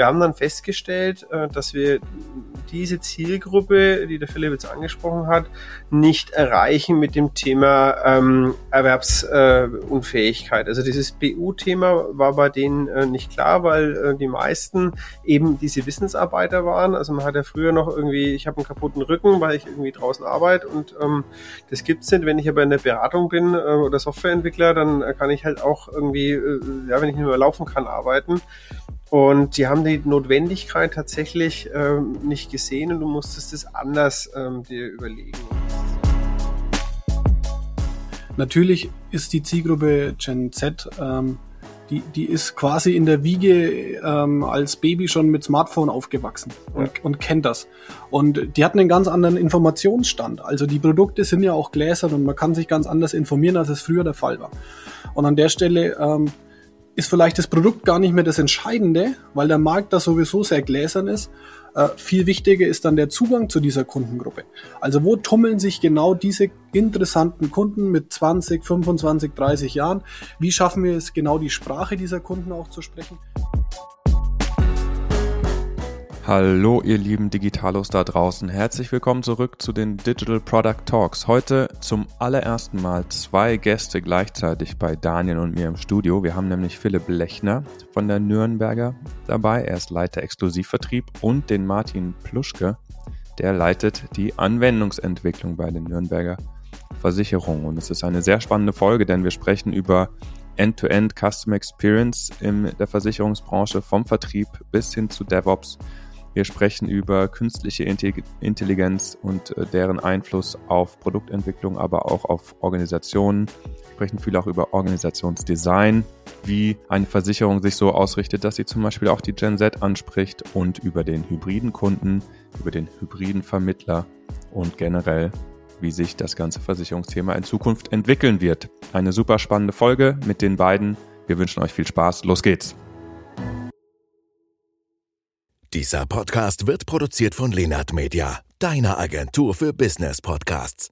wir haben dann festgestellt, äh, dass wir diese Zielgruppe, die der Philipp jetzt angesprochen hat, nicht erreichen mit dem Thema ähm, Erwerbsunfähigkeit. also dieses BU-Thema war bei denen äh, nicht klar, weil äh, die meisten eben diese Wissensarbeiter waren. Also man hat ja früher noch irgendwie, ich habe einen kaputten Rücken, weil ich irgendwie draußen arbeite und ähm, das gibt's nicht. Wenn ich aber in der Beratung bin oder Softwareentwickler, dann kann ich halt auch irgendwie, ja, wenn ich nicht mehr laufen kann, arbeiten. Und die haben die Notwendigkeit tatsächlich ähm, nicht gesehen und du musstest es anders ähm, dir überlegen. Natürlich ist die Zielgruppe Gen Z, ähm, die, die ist quasi in der Wiege ähm, als Baby schon mit Smartphone aufgewachsen und, ja. und kennt das. Und die hatten einen ganz anderen Informationsstand. Also die Produkte sind ja auch gläsern und man kann sich ganz anders informieren, als es früher der Fall war. Und an der Stelle ähm, ist vielleicht das Produkt gar nicht mehr das Entscheidende, weil der Markt da sowieso sehr gläsern ist. Äh, viel wichtiger ist dann der Zugang zu dieser Kundengruppe. Also wo tummeln sich genau diese interessanten Kunden mit 20, 25, 30 Jahren? Wie schaffen wir es genau die Sprache dieser Kunden auch zu sprechen? Hallo ihr lieben Digitalos da draußen, herzlich willkommen zurück zu den Digital Product Talks. Heute zum allerersten Mal zwei Gäste gleichzeitig bei Daniel und mir im Studio. Wir haben nämlich Philipp Lechner von der Nürnberger dabei, er ist Leiter Exklusivvertrieb und den Martin Pluschke, der leitet die Anwendungsentwicklung bei den Nürnberger Versicherungen. Und es ist eine sehr spannende Folge, denn wir sprechen über End-to-End -End Customer Experience in der Versicherungsbranche vom Vertrieb bis hin zu DevOps wir sprechen über künstliche Intelligenz und äh, deren Einfluss auf Produktentwicklung, aber auch auf Organisationen. Wir sprechen viel auch über Organisationsdesign, wie eine Versicherung sich so ausrichtet, dass sie zum Beispiel auch die Gen Z anspricht und über den hybriden Kunden, über den hybriden Vermittler und generell, wie sich das ganze Versicherungsthema in Zukunft entwickeln wird. Eine super spannende Folge mit den beiden. Wir wünschen euch viel Spaß. Los geht's! Dieser Podcast wird produziert von Lenart Media, deiner Agentur für Business Podcasts.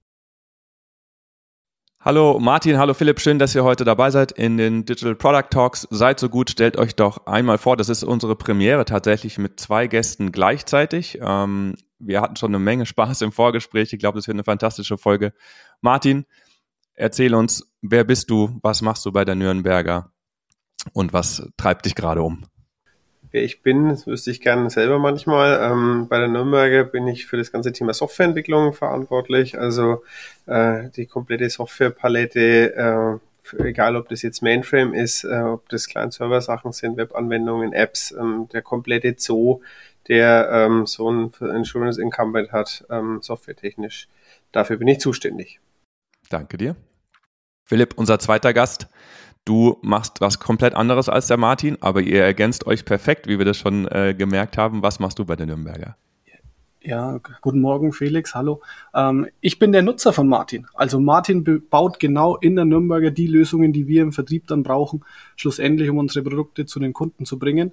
Hallo Martin, hallo Philipp, schön, dass ihr heute dabei seid in den Digital Product Talks. Seid so gut, stellt euch doch einmal vor, das ist unsere Premiere tatsächlich mit zwei Gästen gleichzeitig. Ähm, wir hatten schon eine Menge Spaß im Vorgespräch. Ich glaube, das wird eine fantastische Folge. Martin, erzähl uns, wer bist du, was machst du bei der Nürnberger und was treibt dich gerade um? Wer ich bin, das wüsste ich gerne selber manchmal. Ähm, bei der Nürnberger bin ich für das ganze Thema Softwareentwicklung verantwortlich, also äh, die komplette Softwarepalette, äh, egal ob das jetzt Mainframe ist, äh, ob das Client-Server-Sachen sind, Webanwendungen, Apps, ähm, der komplette Zoo, der ähm, so ein Insurance Incumbent hat, ähm, softwaretechnisch. Dafür bin ich zuständig. Danke dir. Philipp, unser zweiter Gast. Du machst was komplett anderes als der Martin, aber ihr ergänzt euch perfekt, wie wir das schon äh, gemerkt haben. Was machst du bei den Nürnberger? Ja, guten Morgen, Felix. Hallo. Ähm, ich bin der Nutzer von Martin. Also Martin baut genau in der Nürnberger die Lösungen, die wir im Vertrieb dann brauchen, schlussendlich, um unsere Produkte zu den Kunden zu bringen.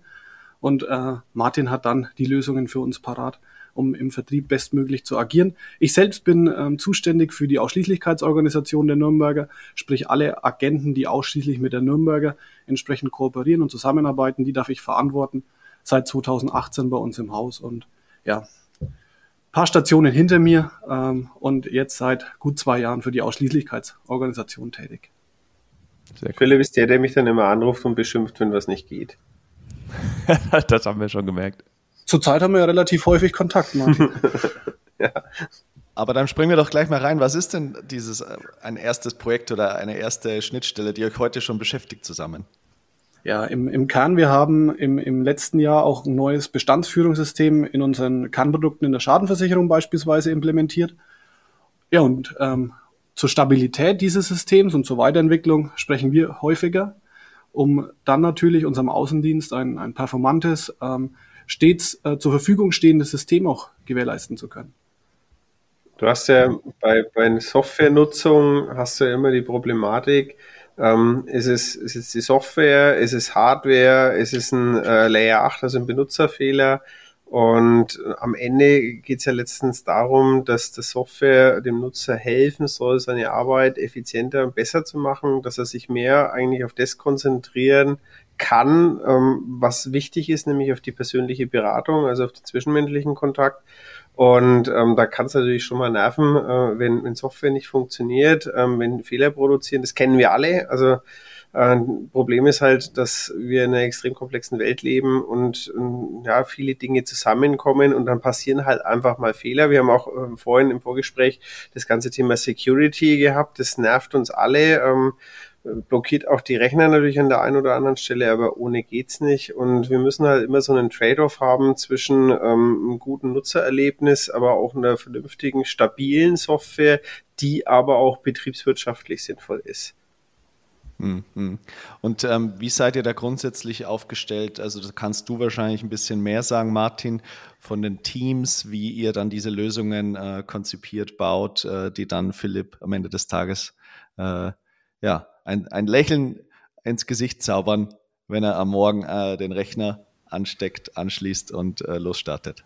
Und äh, Martin hat dann die Lösungen für uns parat um im Vertrieb bestmöglich zu agieren. Ich selbst bin ähm, zuständig für die Ausschließlichkeitsorganisation der Nürnberger, sprich alle Agenten, die ausschließlich mit der Nürnberger entsprechend kooperieren und zusammenarbeiten, die darf ich verantworten seit 2018 bei uns im Haus und ja, paar Stationen hinter mir ähm, und jetzt seit gut zwei Jahren für die Ausschließlichkeitsorganisation tätig. Sehr cool. Philipp ist der, der mich dann immer anruft und beschimpft, wenn was nicht geht. das haben wir schon gemerkt. Zurzeit haben wir ja relativ häufig Kontakt, Martin. ja. Aber dann springen wir doch gleich mal rein. Was ist denn dieses äh, ein erstes Projekt oder eine erste Schnittstelle, die euch heute schon beschäftigt zusammen? Ja, im, im Kern, wir haben im, im letzten Jahr auch ein neues Bestandsführungssystem in unseren Kernprodukten in der Schadenversicherung beispielsweise implementiert. Ja, und ähm, zur Stabilität dieses Systems und zur Weiterentwicklung sprechen wir häufiger, um dann natürlich unserem Außendienst ein, ein performantes, ähm, stets äh, zur Verfügung stehendes System auch gewährleisten zu können. Du hast ja bei, bei Softwarenutzung hast du ja immer die Problematik, ähm, ist, es, ist es die Software, ist es Hardware, ist es ein äh, Layer 8, also ein Benutzerfehler? Und am Ende geht es ja letztens darum, dass die Software dem Nutzer helfen soll, seine Arbeit effizienter und besser zu machen, dass er sich mehr eigentlich auf das konzentrieren kann, ähm, was wichtig ist, nämlich auf die persönliche Beratung, also auf den zwischenmenschlichen Kontakt. Und ähm, da kann es natürlich schon mal nerven, äh, wenn, wenn Software nicht funktioniert, ähm, wenn Fehler produzieren. Das kennen wir alle. Also äh, Problem ist halt, dass wir in einer extrem komplexen Welt leben und äh, ja, viele Dinge zusammenkommen und dann passieren halt einfach mal Fehler. Wir haben auch äh, vorhin im Vorgespräch das ganze Thema Security gehabt. Das nervt uns alle. Ähm, blockiert auch die Rechner natürlich an der einen oder anderen Stelle, aber ohne geht's nicht. Und wir müssen halt immer so einen Trade-off haben zwischen ähm, einem guten Nutzererlebnis, aber auch einer vernünftigen, stabilen Software, die aber auch betriebswirtschaftlich sinnvoll ist. Mhm. Und ähm, wie seid ihr da grundsätzlich aufgestellt? Also das kannst du wahrscheinlich ein bisschen mehr sagen, Martin, von den Teams, wie ihr dann diese Lösungen äh, konzipiert, baut, äh, die dann Philipp am Ende des Tages äh, ja, ein, ein Lächeln ins Gesicht zaubern, wenn er am Morgen äh, den Rechner ansteckt, anschließt und äh, losstartet.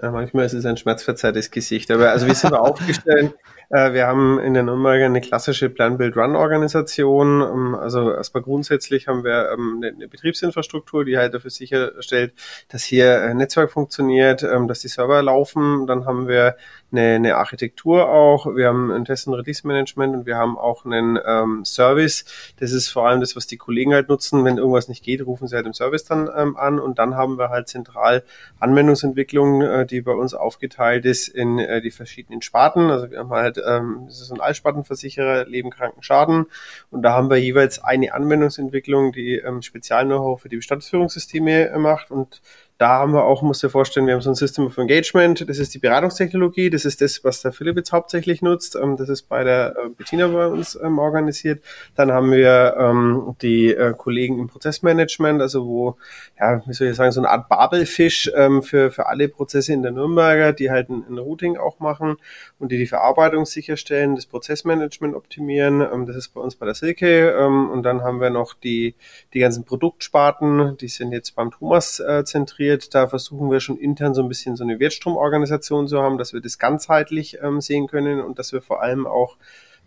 Ja, manchmal ist es ein schmerzverzerrtes Gesicht. Aber also wie sind wir aufgestellt? Äh, wir haben in der Nürnberger eine klassische Plan-Build-Run-Organisation. Ähm, also erstmal grundsätzlich haben wir ähm, eine Betriebsinfrastruktur, die halt dafür sicherstellt, dass hier ein Netzwerk funktioniert, ähm, dass die Server laufen. Dann haben wir eine, Architektur auch. Wir haben ein Test- und Release-Management und wir haben auch einen Service. Das ist vor allem das, was die Kollegen halt nutzen. Wenn irgendwas nicht geht, rufen sie halt im Service dann an. Und dann haben wir halt zentral Anwendungsentwicklung, äh, die bei uns aufgeteilt ist in äh, die verschiedenen Sparten. Also wir haben halt, ähm, das ist ein Allspartenversicherer, Leben, Kranken, Schaden. Und da haben wir jeweils eine Anwendungsentwicklung, die ähm, Spezial-Know-how für die Bestandsführungssysteme äh, macht und da haben wir auch, muss dir vorstellen, wir haben so ein System of Engagement, das ist die Beratungstechnologie, das ist das, was der Philipp jetzt hauptsächlich nutzt, ähm, das ist bei der äh, Bettina bei uns ähm, organisiert. Dann haben wir ähm, die äh, Kollegen im Prozessmanagement, also wo, ja, wie soll ich sagen, so eine Art Babelfisch für, für alle Prozesse in der Nürnberger, die halt ein, ein, Routing auch machen und die die Verarbeitung sicherstellen, das Prozessmanagement optimieren, das ist bei uns bei der Silke. Und dann haben wir noch die, die ganzen Produktsparten, die sind jetzt beim Thomas äh, zentriert integriert. Da versuchen wir schon intern so ein bisschen so eine Wertstromorganisation zu haben, dass wir das ganzheitlich ähm, sehen können und dass wir vor allem auch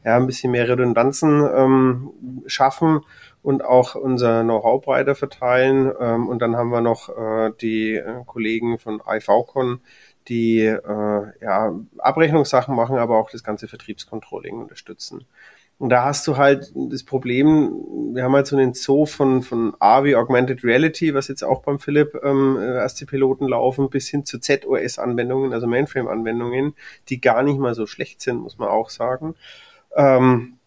ja, ein bisschen mehr Redundanzen ähm, schaffen und auch unser Know-how breiter verteilen. Ähm, und dann haben wir noch äh, die äh, Kollegen von IVCon, die äh, ja, Abrechnungssachen machen, aber auch das ganze Vertriebscontrolling unterstützen. Und da hast du halt das Problem, wir haben halt so einen Zoo von, von A wie Augmented Reality, was jetzt auch beim Philipp ähm, erste Piloten laufen, bis hin zu ZOS-Anwendungen, also Mainframe-Anwendungen, die gar nicht mal so schlecht sind, muss man auch sagen. Ähm,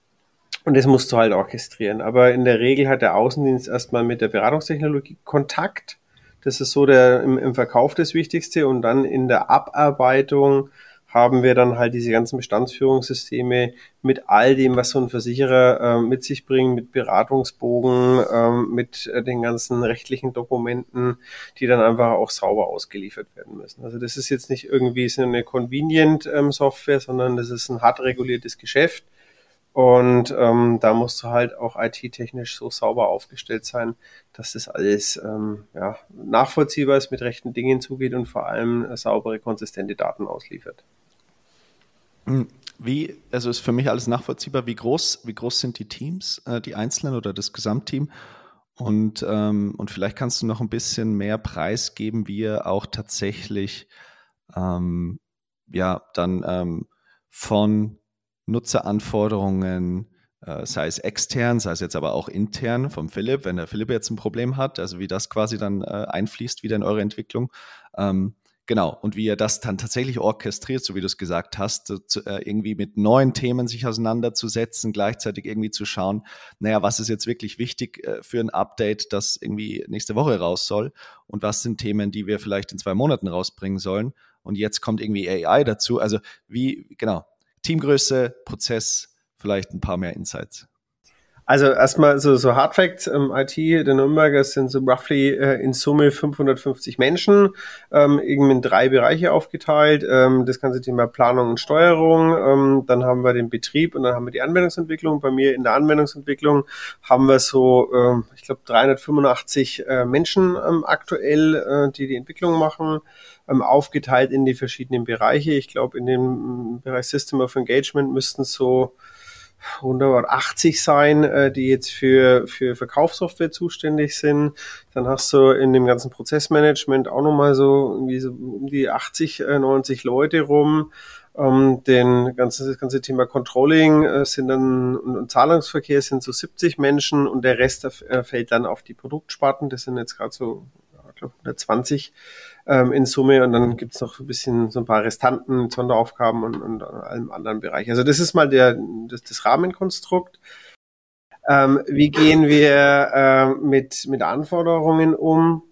und das musst du halt orchestrieren. Aber in der Regel hat der Außendienst erstmal mit der Beratungstechnologie Kontakt. Das ist so der im, im Verkauf das Wichtigste und dann in der Abarbeitung haben wir dann halt diese ganzen Bestandsführungssysteme mit all dem, was so ein Versicherer äh, mit sich bringt, mit Beratungsbogen, äh, mit äh, den ganzen rechtlichen Dokumenten, die dann einfach auch sauber ausgeliefert werden müssen. Also das ist jetzt nicht irgendwie so eine Convenient ähm, sondern das ist ein hart reguliertes Geschäft. Und ähm, da musst du halt auch IT-technisch so sauber aufgestellt sein, dass das alles ähm, ja, nachvollziehbar ist, mit rechten Dingen zugeht und vor allem äh, saubere, konsistente Daten ausliefert. Wie, also ist für mich alles nachvollziehbar, wie groß, wie groß sind die Teams, äh, die Einzelnen oder das Gesamtteam? Und, ähm, und vielleicht kannst du noch ein bisschen mehr preisgeben, wie ihr auch tatsächlich ähm, ja dann ähm, von Nutzeranforderungen, äh, sei es extern, sei es jetzt aber auch intern vom Philipp, wenn der Philipp jetzt ein Problem hat, also wie das quasi dann äh, einfließt wieder in eure Entwicklung, ähm, Genau, und wie er das dann tatsächlich orchestriert, so wie du es gesagt hast, zu, äh, irgendwie mit neuen Themen sich auseinanderzusetzen, gleichzeitig irgendwie zu schauen, naja, was ist jetzt wirklich wichtig äh, für ein Update, das irgendwie nächste Woche raus soll und was sind Themen, die wir vielleicht in zwei Monaten rausbringen sollen und jetzt kommt irgendwie AI dazu. Also wie, genau, Teamgröße, Prozess, vielleicht ein paar mehr Insights. Also erstmal so, so Hard Facts, ähm, IT der Nürnberger sind so roughly äh, in Summe 550 Menschen, ähm, irgendwie in drei Bereiche aufgeteilt. Ähm, das ganze Thema Planung und Steuerung, ähm, dann haben wir den Betrieb und dann haben wir die Anwendungsentwicklung. Bei mir in der Anwendungsentwicklung haben wir so, ähm, ich glaube, 385 äh, Menschen ähm, aktuell, äh, die die Entwicklung machen ähm, aufgeteilt in die verschiedenen Bereiche. Ich glaube, in dem Bereich System of Engagement müssten so 180 sein, äh, die jetzt für, für Verkaufssoftware zuständig sind. Dann hast du in dem ganzen Prozessmanagement auch nochmal so irgendwie so um die 80, äh, 90 Leute rum. Ähm, den ganze, das ganze Thema Controlling äh, sind dann und, und, Zahlungsverkehr sind so 70 Menschen und der Rest äh, fällt dann auf die Produktsparten. Das sind jetzt gerade so, ich glaube, 120 ähm, in Summe und dann gibt's noch ein bisschen so ein paar Restanten, Sonderaufgaben und, und allem anderen Bereich. Also das ist mal der, das, das Rahmenkonstrukt. Ähm, wie gehen wir äh, mit, mit Anforderungen um?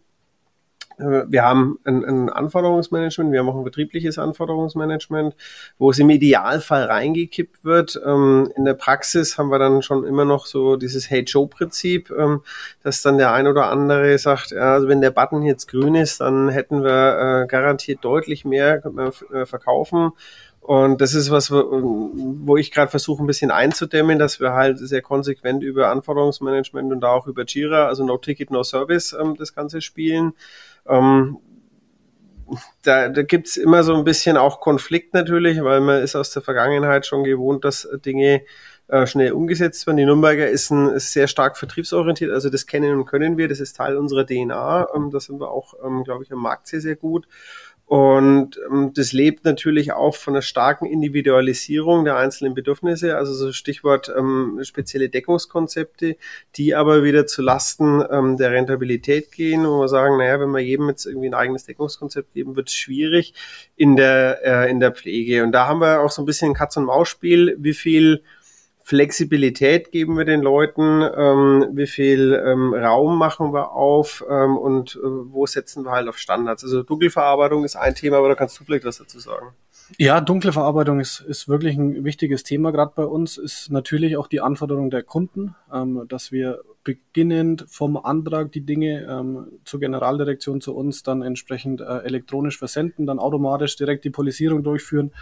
Äh, wir haben ein, ein, Anforderungsmanagement, wir haben auch ein betriebliches Anforderungsmanagement, wo es im Idealfall reingekippt wird. Ähm, in der Praxis haben wir dann schon immer noch so dieses Hey Joe-Prinzip, ähm, dass dann der ein oder andere sagt, ja, also wenn der Button jetzt grün ist, dann hätten wir äh, garantiert deutlich mehr äh, verkaufen. Und das ist was, wo ich gerade versuche, ein bisschen einzudämmen, dass wir halt sehr konsequent über Anforderungsmanagement und auch über Jira, also No Ticket, No Service, ähm, das Ganze spielen. Ähm, da, da gibt immer so ein bisschen auch Konflikt natürlich, weil man ist aus der Vergangenheit schon gewohnt, dass Dinge äh, schnell umgesetzt werden. Die Nürnberger ist, ein, ist sehr stark vertriebsorientiert, also das kennen und können wir, das ist Teil unserer DNA. Ähm, da sind wir auch, ähm, glaube ich, am Markt sehr, sehr gut. Und ähm, das lebt natürlich auch von einer starken Individualisierung der einzelnen Bedürfnisse, also so Stichwort ähm, spezielle Deckungskonzepte, die aber wieder zu Lasten ähm, der Rentabilität gehen, wo wir sagen, naja, wenn wir jedem jetzt irgendwie ein eigenes Deckungskonzept geben, wird es schwierig in der, äh, in der Pflege. Und da haben wir auch so ein bisschen ein Katz-und-Maus-Spiel, wie viel Flexibilität geben wir den Leuten, ähm, wie viel ähm, Raum machen wir auf ähm, und äh, wo setzen wir halt auf Standards. Also Dunkelverarbeitung ist ein Thema, aber da kannst du vielleicht was dazu sagen. Ja, dunkle Verarbeitung ist, ist wirklich ein wichtiges Thema gerade bei uns. Ist natürlich auch die Anforderung der Kunden, ähm, dass wir beginnend vom Antrag die Dinge ähm, zur Generaldirektion zu uns dann entsprechend äh, elektronisch versenden, dann automatisch direkt die Polisierung durchführen,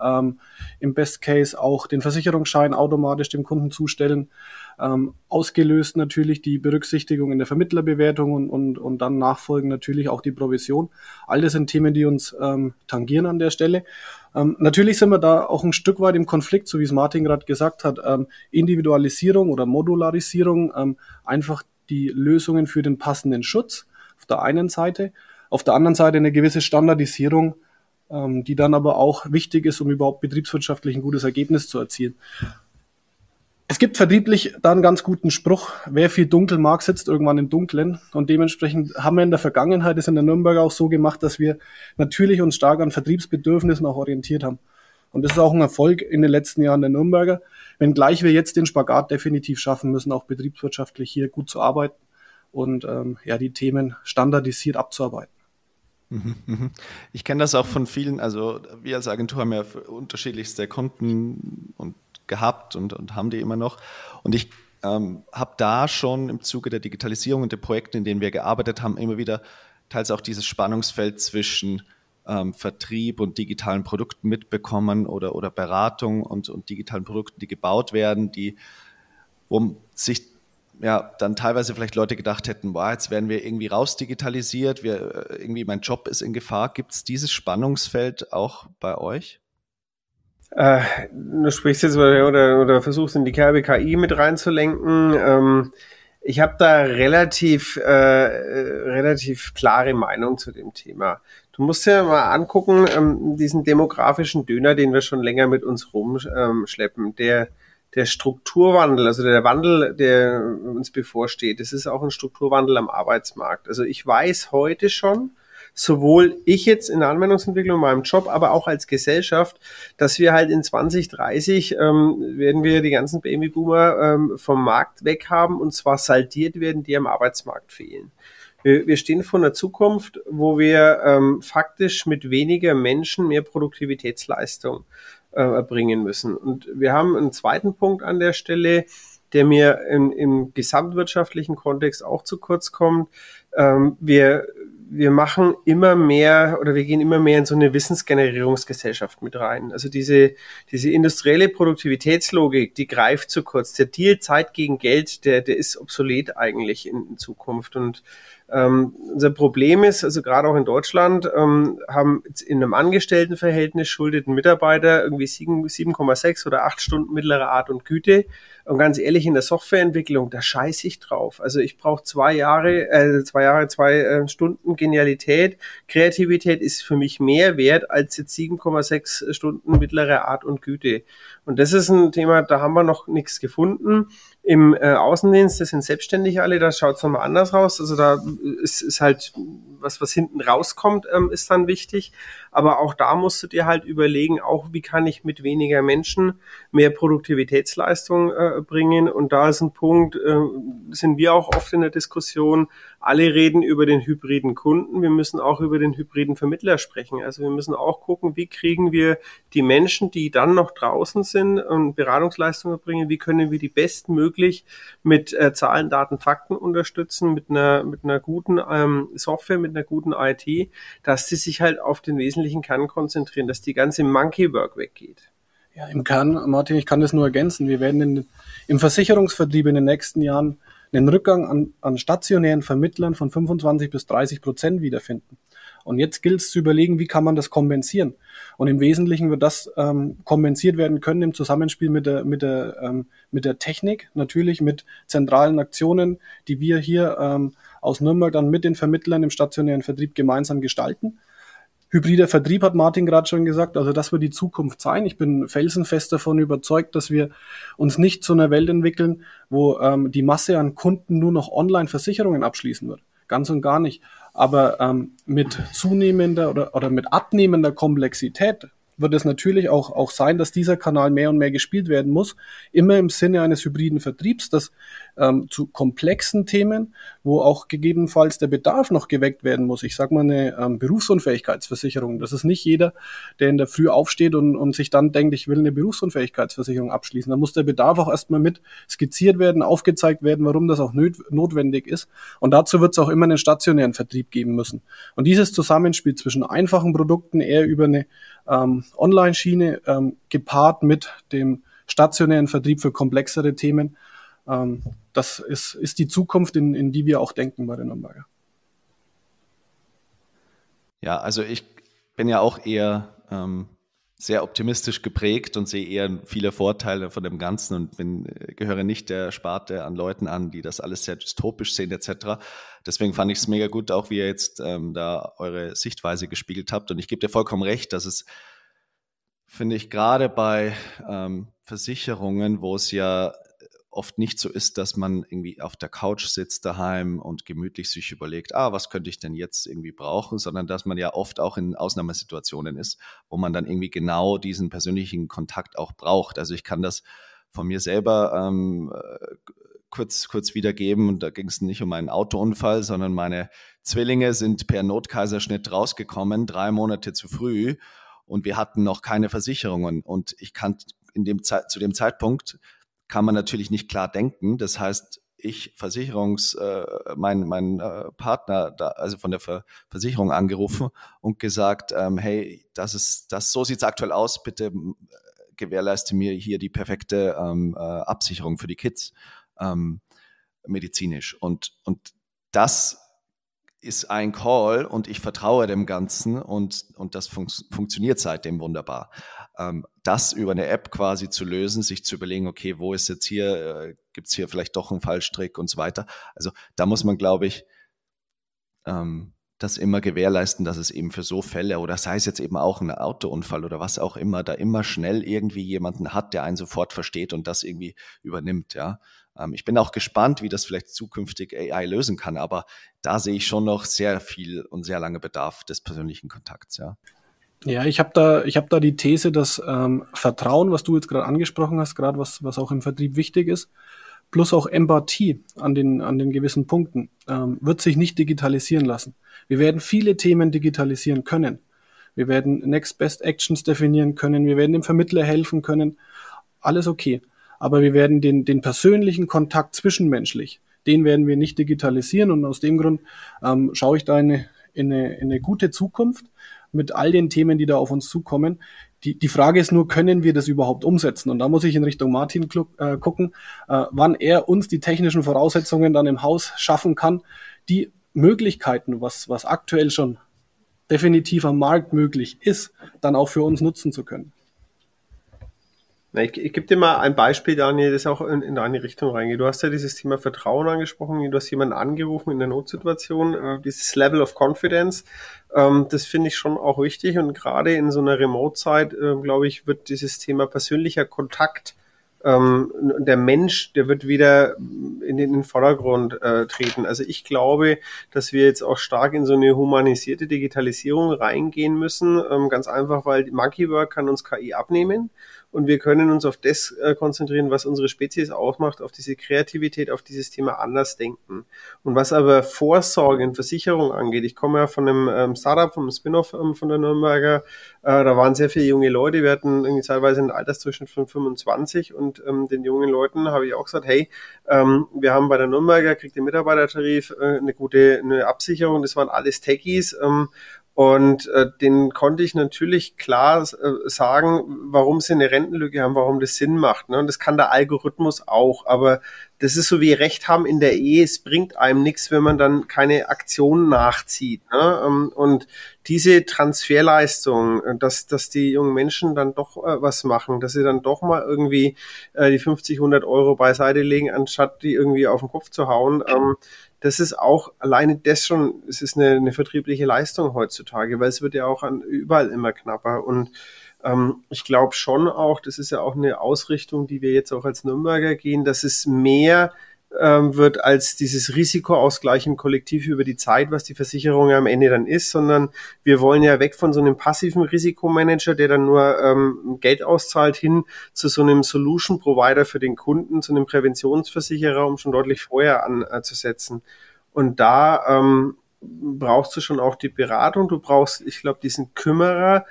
ähm, im Best Case auch den Versicherungsschein automatisch dem Kunden zustellen ähm, ausgelöst natürlich die Berücksichtigung in der Vermittlerbewertung und, und, und dann nachfolgend natürlich auch die Provision. All das sind Themen, die uns ähm, tangieren an der Stelle. Ähm, natürlich sind wir da auch ein Stück weit im Konflikt, so wie es Martin gerade gesagt hat. Ähm, Individualisierung oder Modularisierung, ähm, einfach die Lösungen für den passenden Schutz auf der einen Seite. Auf der anderen Seite eine gewisse Standardisierung, ähm, die dann aber auch wichtig ist, um überhaupt betriebswirtschaftlich ein gutes Ergebnis zu erzielen. Es gibt vertrieblich da einen ganz guten Spruch, wer viel dunkel mag, sitzt irgendwann im Dunklen. Und dementsprechend haben wir in der Vergangenheit es in der Nürnberger auch so gemacht, dass wir natürlich uns stark an Vertriebsbedürfnissen auch orientiert haben. Und das ist auch ein Erfolg in den letzten Jahren der Nürnberger, wenngleich wir jetzt den Spagat definitiv schaffen müssen, auch betriebswirtschaftlich hier gut zu arbeiten und ähm, ja, die Themen standardisiert abzuarbeiten. Mhm, mhm. Ich kenne das auch von vielen, also wir als Agentur haben ja unterschiedlichste Kunden und gehabt und, und haben die immer noch. Und ich ähm, habe da schon im Zuge der Digitalisierung und der Projekte, in denen wir gearbeitet haben, immer wieder teils auch dieses Spannungsfeld zwischen ähm, Vertrieb und digitalen Produkten mitbekommen oder, oder Beratung und, und digitalen Produkten, die gebaut werden, die, wo sich ja, dann teilweise vielleicht Leute gedacht hätten, boah, jetzt werden wir irgendwie rausdigitalisiert, wir, äh, irgendwie mein Job ist in Gefahr. Gibt es dieses Spannungsfeld auch bei euch? Äh, du sprichst jetzt oder, oder, oder versuchst in die Kerbe KI mit reinzulenken. Ähm, ich habe da relativ, äh, relativ klare Meinung zu dem Thema. Du musst ja mal angucken, ähm, diesen demografischen Döner, den wir schon länger mit uns rumschleppen, ähm, der, der Strukturwandel, also der Wandel, der uns bevorsteht, das ist auch ein Strukturwandel am Arbeitsmarkt. Also ich weiß heute schon, sowohl ich jetzt in der Anwendungsentwicklung in meinem Job, aber auch als Gesellschaft, dass wir halt in 2030 ähm, werden wir die ganzen Babyboomer ähm, vom Markt weg haben und zwar saldiert werden, die am Arbeitsmarkt fehlen. Wir, wir stehen vor einer Zukunft, wo wir ähm, faktisch mit weniger Menschen mehr Produktivitätsleistung äh, erbringen müssen. Und wir haben einen zweiten Punkt an der Stelle, der mir in, im gesamtwirtschaftlichen Kontext auch zu kurz kommt. Ähm, wir wir machen immer mehr oder wir gehen immer mehr in so eine Wissensgenerierungsgesellschaft mit rein. Also diese, diese industrielle Produktivitätslogik, die greift zu kurz. Der Deal Zeit gegen Geld, der, der ist obsolet eigentlich in, in Zukunft. Und Ähm, unser Problem ist, also gerade auch in Deutschland, ähm, haben in einem Angestelltenverhältnis schuldeten Mitarbeiter irgendwie 7,6 oder 8 Stunden mittlere Art und Güte. Und ganz ehrlich, in der Softwareentwicklung, da scheiße ich drauf. Also ich brauche zwei Jahre, äh, zwei Jahre, zwei äh, Stunden Genialität. Kreativität ist für mich mehr wert als jetzt 7,6 Stunden mittlere Art und Güte. Und das ist ein Thema, da haben wir noch nichts gefunden. Im äh, Außendienst, das sind selbstständig alle, da schaut es nochmal anders raus. Also da ist, ist halt was, was hinten rauskommt, ähm, ist dann wichtig. Aber auch da musst du dir halt überlegen, auch wie kann ich mit weniger Menschen mehr Produktivitätsleistung äh, bringen. Und da ist ein Punkt, äh, sind wir auch oft in der Diskussion, alle reden über den hybriden Kunden. Wir müssen auch über den hybriden Vermittler sprechen. Also wir müssen auch gucken, wie kriegen wir die Menschen, die dann noch draußen sind und Beratungsleistungen bringen, wie können wir die bestmöglich mit äh, Zahlen, Daten, Fakten unterstützen, mit einer, mit einer guten ähm, Software, mit einer guten IT, dass sie sich halt auf den wesentlichen Kern konzentrieren, dass die ganze Monkey Work weggeht. Ja, im Kern, Martin, ich kann das nur ergänzen. Wir werden in, im Versicherungsvertrieb in den nächsten Jahren einen Rückgang an, an stationären Vermittlern von 25 bis 30 Prozent wiederfinden. Und jetzt gilt es zu überlegen, wie kann man das kompensieren. Und im Wesentlichen wird das ähm, kompensiert werden können im Zusammenspiel mit der, mit, der, ähm, mit der Technik, natürlich mit zentralen Aktionen, die wir hier ähm, aus Nürnberg dann mit den Vermittlern im stationären Vertrieb gemeinsam gestalten. Hybrider Vertrieb hat Martin gerade schon gesagt, also das wird die Zukunft sein. Ich bin felsenfest davon überzeugt, dass wir uns nicht zu einer Welt entwickeln, wo ähm, die Masse an Kunden nur noch Online-Versicherungen abschließen wird. Ganz und gar nicht. Aber ähm, mit zunehmender oder, oder mit abnehmender Komplexität wird es natürlich auch, auch sein, dass dieser Kanal mehr und mehr gespielt werden muss, immer im Sinne eines hybriden Vertriebs, dass ähm, zu komplexen Themen, wo auch gegebenenfalls der Bedarf noch geweckt werden muss. Ich sage mal eine ähm, Berufsunfähigkeitsversicherung. Das ist nicht jeder, der in der Früh aufsteht und, und sich dann denkt, ich will eine Berufsunfähigkeitsversicherung abschließen. Da muss der Bedarf auch erstmal mit skizziert werden, aufgezeigt werden, warum das auch notwendig ist. Und dazu wird es auch immer einen stationären Vertrieb geben müssen. Und dieses Zusammenspiel zwischen einfachen Produkten eher über eine ähm, Online-Schiene ähm, gepaart mit dem stationären Vertrieb für komplexere Themen. Ähm, das ist, ist die Zukunft, in, in die wir auch denken bei den Nürnberger. Ja, also ich bin ja auch eher ähm, sehr optimistisch geprägt und sehe eher viele Vorteile von dem Ganzen und bin, gehöre nicht der Sparte an Leuten an, die das alles sehr dystopisch sehen etc. Deswegen fand ich es mega gut, auch wie ihr jetzt ähm, da eure Sichtweise gespiegelt habt. Und ich gebe dir vollkommen recht, dass es, finde ich, gerade bei ähm, Versicherungen, wo es ja oft nicht so ist, dass man irgendwie auf der Couch sitzt daheim und gemütlich sich überlegt, ah, was könnte ich denn jetzt irgendwie brauchen, sondern dass man ja oft auch in Ausnahmesituationen ist, wo man dann irgendwie genau diesen persönlichen Kontakt auch braucht. Also ich kann das von mir selber ähm, kurz, kurz wiedergeben. Und da ging es nicht um einen Autounfall, sondern meine Zwillinge sind per Notkaiserschnitt rausgekommen, drei Monate zu früh. Und wir hatten noch keine Versicherungen. Und ich kann in dem zu dem Zeitpunkt kann man natürlich nicht klar denken. Das heißt, ich Versicherungs, äh, mein, mein äh, Partner, da, also von der Ver Versicherung angerufen und gesagt, ähm, hey, das ist, das, so sieht's aktuell aus, bitte äh, gewährleiste mir hier die perfekte ähm, äh, Absicherung für die Kids ähm, medizinisch. Und, und das ist ein Call und ich vertraue dem Ganzen und, und das fun funktioniert seitdem wunderbar. Ähm, das über eine App quasi zu lösen, sich zu überlegen, okay, wo ist jetzt hier, äh, gibt es hier vielleicht doch einen Fallstrick und so weiter. Also da muss man, glaube ich, ähm, das immer gewährleisten, dass es eben für so Fälle oder sei es jetzt eben auch ein Autounfall oder was auch immer, da immer schnell irgendwie jemanden hat, der einen sofort versteht und das irgendwie übernimmt, ja. Ähm, ich bin auch gespannt, wie das vielleicht zukünftig AI lösen kann, aber da sehe ich schon noch sehr viel und sehr lange Bedarf des persönlichen Kontakts, ja. Ja, ich habe da, habe da die These, dass ähm, Vertrauen, was du jetzt gerade angesprochen hast, gerade was, was auch im Vertrieb wichtig ist, plus auch Empathie an den, an den gewissen Punkten, ähm, wird sich nicht digitalisieren lassen. Wir werden viele Themen digitalisieren können. Wir werden Next Best Actions definieren können. Wir werden dem Vermittler helfen können. Alles okay. Aber wir werden den, den persönlichen Kontakt zwischenmenschlich, den werden wir nicht digitalisieren. Und aus dem Grund ähm, schaue ich da in eine, in, eine, in eine gute Zukunft mit all den Themen, die da auf uns zukommen. Die, die Frage ist nur, können wir das überhaupt umsetzen? Und da muss ich in Richtung Martin äh, gucken, äh, wann er uns die technischen Voraussetzungen dann im Haus schaffen kann, die Möglichkeiten, was, was aktuell schon definitiv am Markt möglich ist, dann auch für uns nutzen zu können. Ich, ich gebe dir mal ein Beispiel, Daniel, das auch in, in deine Richtung reingeht. Du hast ja dieses Thema Vertrauen angesprochen. Du hast jemanden angerufen in der Notsituation. Äh, dieses Level of Confidence, ähm, das finde ich schon auch wichtig. Und gerade in so einer Remote-Zeit, äh, glaube ich, wird dieses Thema persönlicher Kontakt ähm, der Mensch, der wird wieder in den, in den Vordergrund äh, treten. Also ich glaube, dass wir jetzt auch stark in so eine humanisierte Digitalisierung reingehen müssen. Ähm, ganz einfach, weil Monkey Work kann uns KI abnehmen und wir können uns auf das äh, konzentrieren, was unsere Spezies ausmacht, auf diese Kreativität, auf dieses Thema anders denken. Und was aber Vorsorge und Versicherung angeht, ich komme ja von einem ähm, Startup, vom Spin-off ähm, von der Nürnberger, äh, da waren sehr viele junge Leute, wir hatten irgendwie teilweise einen Altersdurchschnitt von 25 und ähm, den jungen Leuten habe ich auch gesagt, hey, ähm, wir haben bei der Nürnberger, kriegt den Mitarbeitertarif äh, eine gute eine Absicherung, das waren alles Techies ähm, und äh, den konnte ich natürlich klar äh, sagen, warum sie eine Rentenlücke haben, warum das Sinn macht. Ne? Und das kann der Algorithmus auch. Aber das ist so wie Recht haben in der Ehe. Es bringt einem nichts, wenn man dann keine Aktion nachzieht. Ne? Ähm, und diese Transferleistung, äh, dass, dass die jungen Menschen dann doch äh, was machen, dass sie dann doch mal irgendwie äh, die 50, 100 Euro beiseite legen, anstatt die irgendwie auf den Kopf zu hauen. Ähm, das ist auch alleine das schon, es ist eine, eine vertriebliche Leistung heutzutage, weil es wird ja auch an überall immer knapper. Und ähm, ich glaube schon auch, das ist ja auch eine Ausrichtung, die wir jetzt auch als Nürnberger gehen, dass es mehr ähm, wird als dieses Risikoausgleich im Kollektiv über die Zeit, was die Versicherung ja am Ende dann ist, sondern wir wollen ja weg von so einem passiven Risikomanager, der dann nur ähm, Geld auszahlt, hin zu so einem Solution Provider für den Kunden, zu einem Präventionsversicherer, um schon deutlich vorher anzusetzen. Und da ähm, brauchst du schon auch die Beratung, du brauchst, ich glaube, diesen Kümmerer,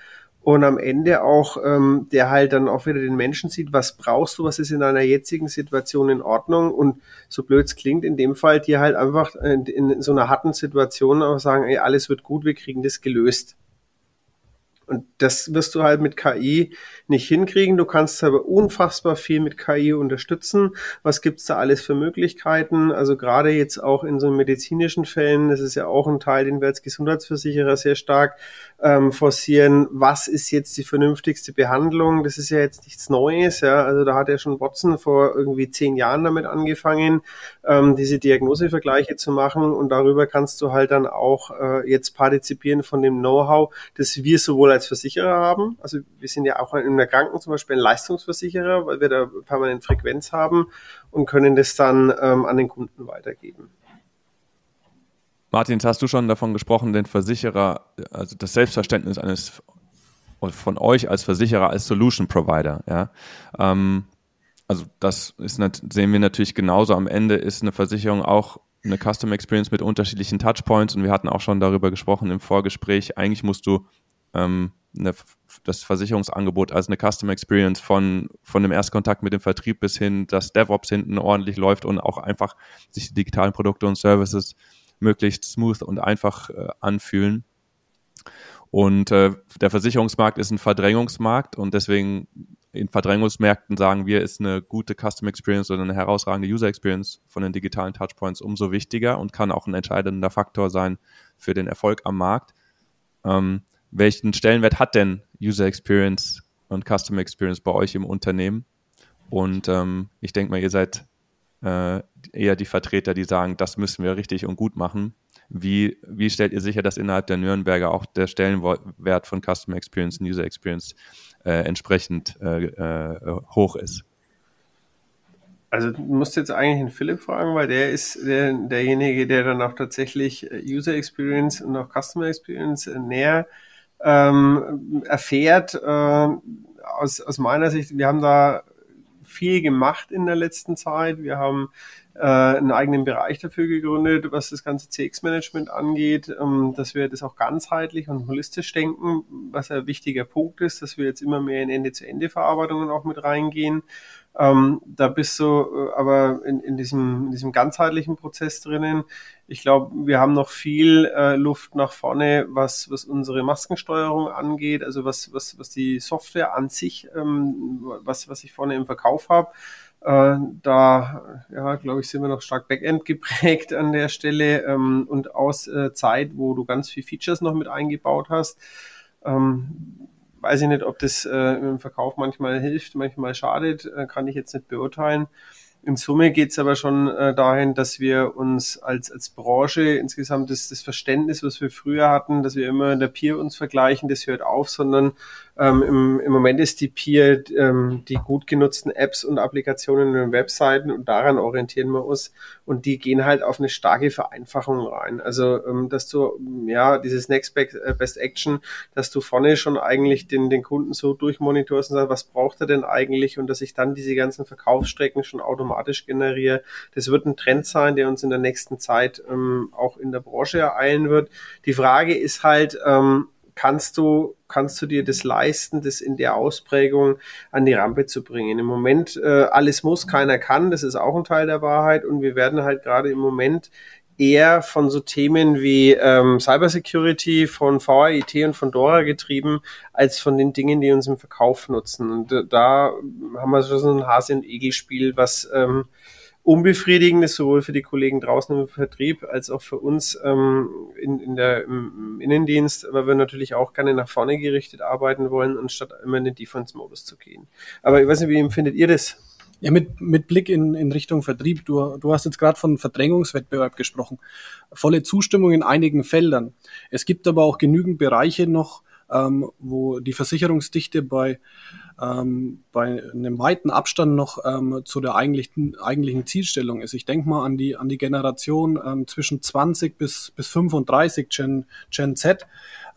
und am Ende auch, ähm, der halt dann auch wieder den Menschen sieht, was brauchst du, was ist in deiner jetzigen Situation in Ordnung und so blöd es klingt, in dem Fall dir halt einfach in, in so einer harten Situation auch sagen, ey, alles wird gut, wir kriegen das gelöst. Und das wirst du halt mit KI nicht hinkriegen. Du kannst aber unfassbar viel mit KI unterstützen. Was gibt's da alles für Möglichkeiten? Also gerade jetzt auch in so medizinischen Fällen, das ist ja auch ein Teil, den wir als Gesundheitsversicherer sehr stark ähm, forcieren. Was ist jetzt die vernünftigste Behandlung? Das ist ja jetzt nichts Neues. Ja, also da hat ja schon Watson vor irgendwie zehn Jahren damit angefangen, ähm, diese Diagnosevergleiche zu machen. Und darüber kannst du halt dann auch äh, jetzt partizipieren von dem Know-how, das wir sowohl als Versicherer haben. Also wir sind ja auch in der Kranken zum Beispiel ein Leistungsversicherer, weil wir da permanent Frequenz haben und können das dann ähm, an den Kunden weitergeben. Martin, hast du schon davon gesprochen, den Versicherer, also das Selbstverständnis eines von euch als Versicherer, als Solution Provider, ja. Ähm, also das ist, sehen wir natürlich genauso. Am Ende ist eine Versicherung auch eine Custom Experience mit unterschiedlichen Touchpoints und wir hatten auch schon darüber gesprochen im Vorgespräch. Eigentlich musst du ähm, eine, das Versicherungsangebot als eine Custom Experience von, von dem Erstkontakt mit dem Vertrieb bis hin, dass DevOps hinten ordentlich läuft und auch einfach sich die digitalen Produkte und Services möglichst smooth und einfach äh, anfühlen. Und äh, der Versicherungsmarkt ist ein Verdrängungsmarkt und deswegen in Verdrängungsmärkten sagen wir, ist eine gute Custom Experience oder eine herausragende User Experience von den digitalen Touchpoints umso wichtiger und kann auch ein entscheidender Faktor sein für den Erfolg am Markt. Ähm, welchen Stellenwert hat denn User Experience und Customer Experience bei euch im Unternehmen? Und ähm, ich denke mal, ihr seid äh, eher die Vertreter, die sagen, das müssen wir richtig und gut machen. Wie, wie stellt ihr sicher, dass innerhalb der Nürnberger auch der Stellenwert von Customer Experience und User Experience äh, entsprechend äh, äh hoch ist? Also du musst jetzt eigentlich den Philipp fragen, weil der ist der, derjenige, der dann auch tatsächlich äh, User Experience und auch Customer Experience näher ähm, erfährt. Äh, aus, aus meiner Sicht, wir haben da viel gemacht in der letzten Zeit. Wir haben äh, einen eigenen Bereich dafür gegründet, was das ganze CX-Management angeht, ähm, dass wir das auch ganzheitlich und holistisch denken, was ein wichtiger Punkt ist, dass wir jetzt immer mehr in Ende-zu-Ende-Verarbeitungen auch mit reingehen. Ähm, da bist du äh, aber in, in, diesem, in diesem ganzheitlichen Prozess drinnen. Ich glaube, wir haben noch viel äh, Luft nach vorne, was, was unsere Maskensteuerung angeht, also was, was, was die Software an sich, ähm, was, was ich vorne im Verkauf habe. Äh, da, ja, glaube ich, sind wir noch stark Backend geprägt an der Stelle ähm, und aus äh, Zeit, wo du ganz viel Features noch mit eingebaut hast. Ähm, weiß ich nicht, ob das äh, im Verkauf manchmal hilft, manchmal schadet, äh, kann ich jetzt nicht beurteilen. In Summe geht es aber schon äh, dahin, dass wir uns als, als Branche insgesamt das, das Verständnis, was wir früher hatten, dass wir immer in der Peer uns vergleichen, das hört auf, sondern ähm, im, Im Moment ist die Peer ähm, die gut genutzten Apps und Applikationen und Webseiten und daran orientieren wir uns und die gehen halt auf eine starke Vereinfachung rein. Also ähm, dass du ja dieses Next äh, Best Action, dass du vorne schon eigentlich den den Kunden so durchmonitorst und sagst, was braucht er denn eigentlich und dass ich dann diese ganzen Verkaufsstrecken schon automatisch generiere. Das wird ein Trend sein, der uns in der nächsten Zeit ähm, auch in der Branche ereilen wird. Die Frage ist halt ähm, kannst du, kannst du dir das leisten, das in der Ausprägung an die Rampe zu bringen. Im Moment, äh, alles muss, keiner kann, das ist auch ein Teil der Wahrheit und wir werden halt gerade im Moment eher von so Themen wie ähm, Cybersecurity von VAIT und von Dora getrieben, als von den Dingen, die uns im Verkauf nutzen. Und äh, da haben wir so ein Hase- und Egel-Spiel, was ähm, unbefriedigend ist, sowohl für die Kollegen draußen im Vertrieb als auch für uns ähm, in, in der, im Innendienst, weil wir natürlich auch gerne nach vorne gerichtet arbeiten wollen, anstatt immer in den Defense-Modus zu gehen. Aber ich weiß nicht, wie empfindet ihr das? Ja, mit, mit Blick in, in Richtung Vertrieb, du, du hast jetzt gerade von Verdrängungswettbewerb gesprochen. Volle Zustimmung in einigen Feldern. Es gibt aber auch genügend Bereiche noch, ähm, wo die Versicherungsdichte bei ähm, bei einem weiten Abstand noch ähm, zu der eigentlichen, eigentlichen Zielstellung ist. Ich denke mal an die, an die Generation ähm, zwischen 20 bis, bis 35 Gen, Gen Z.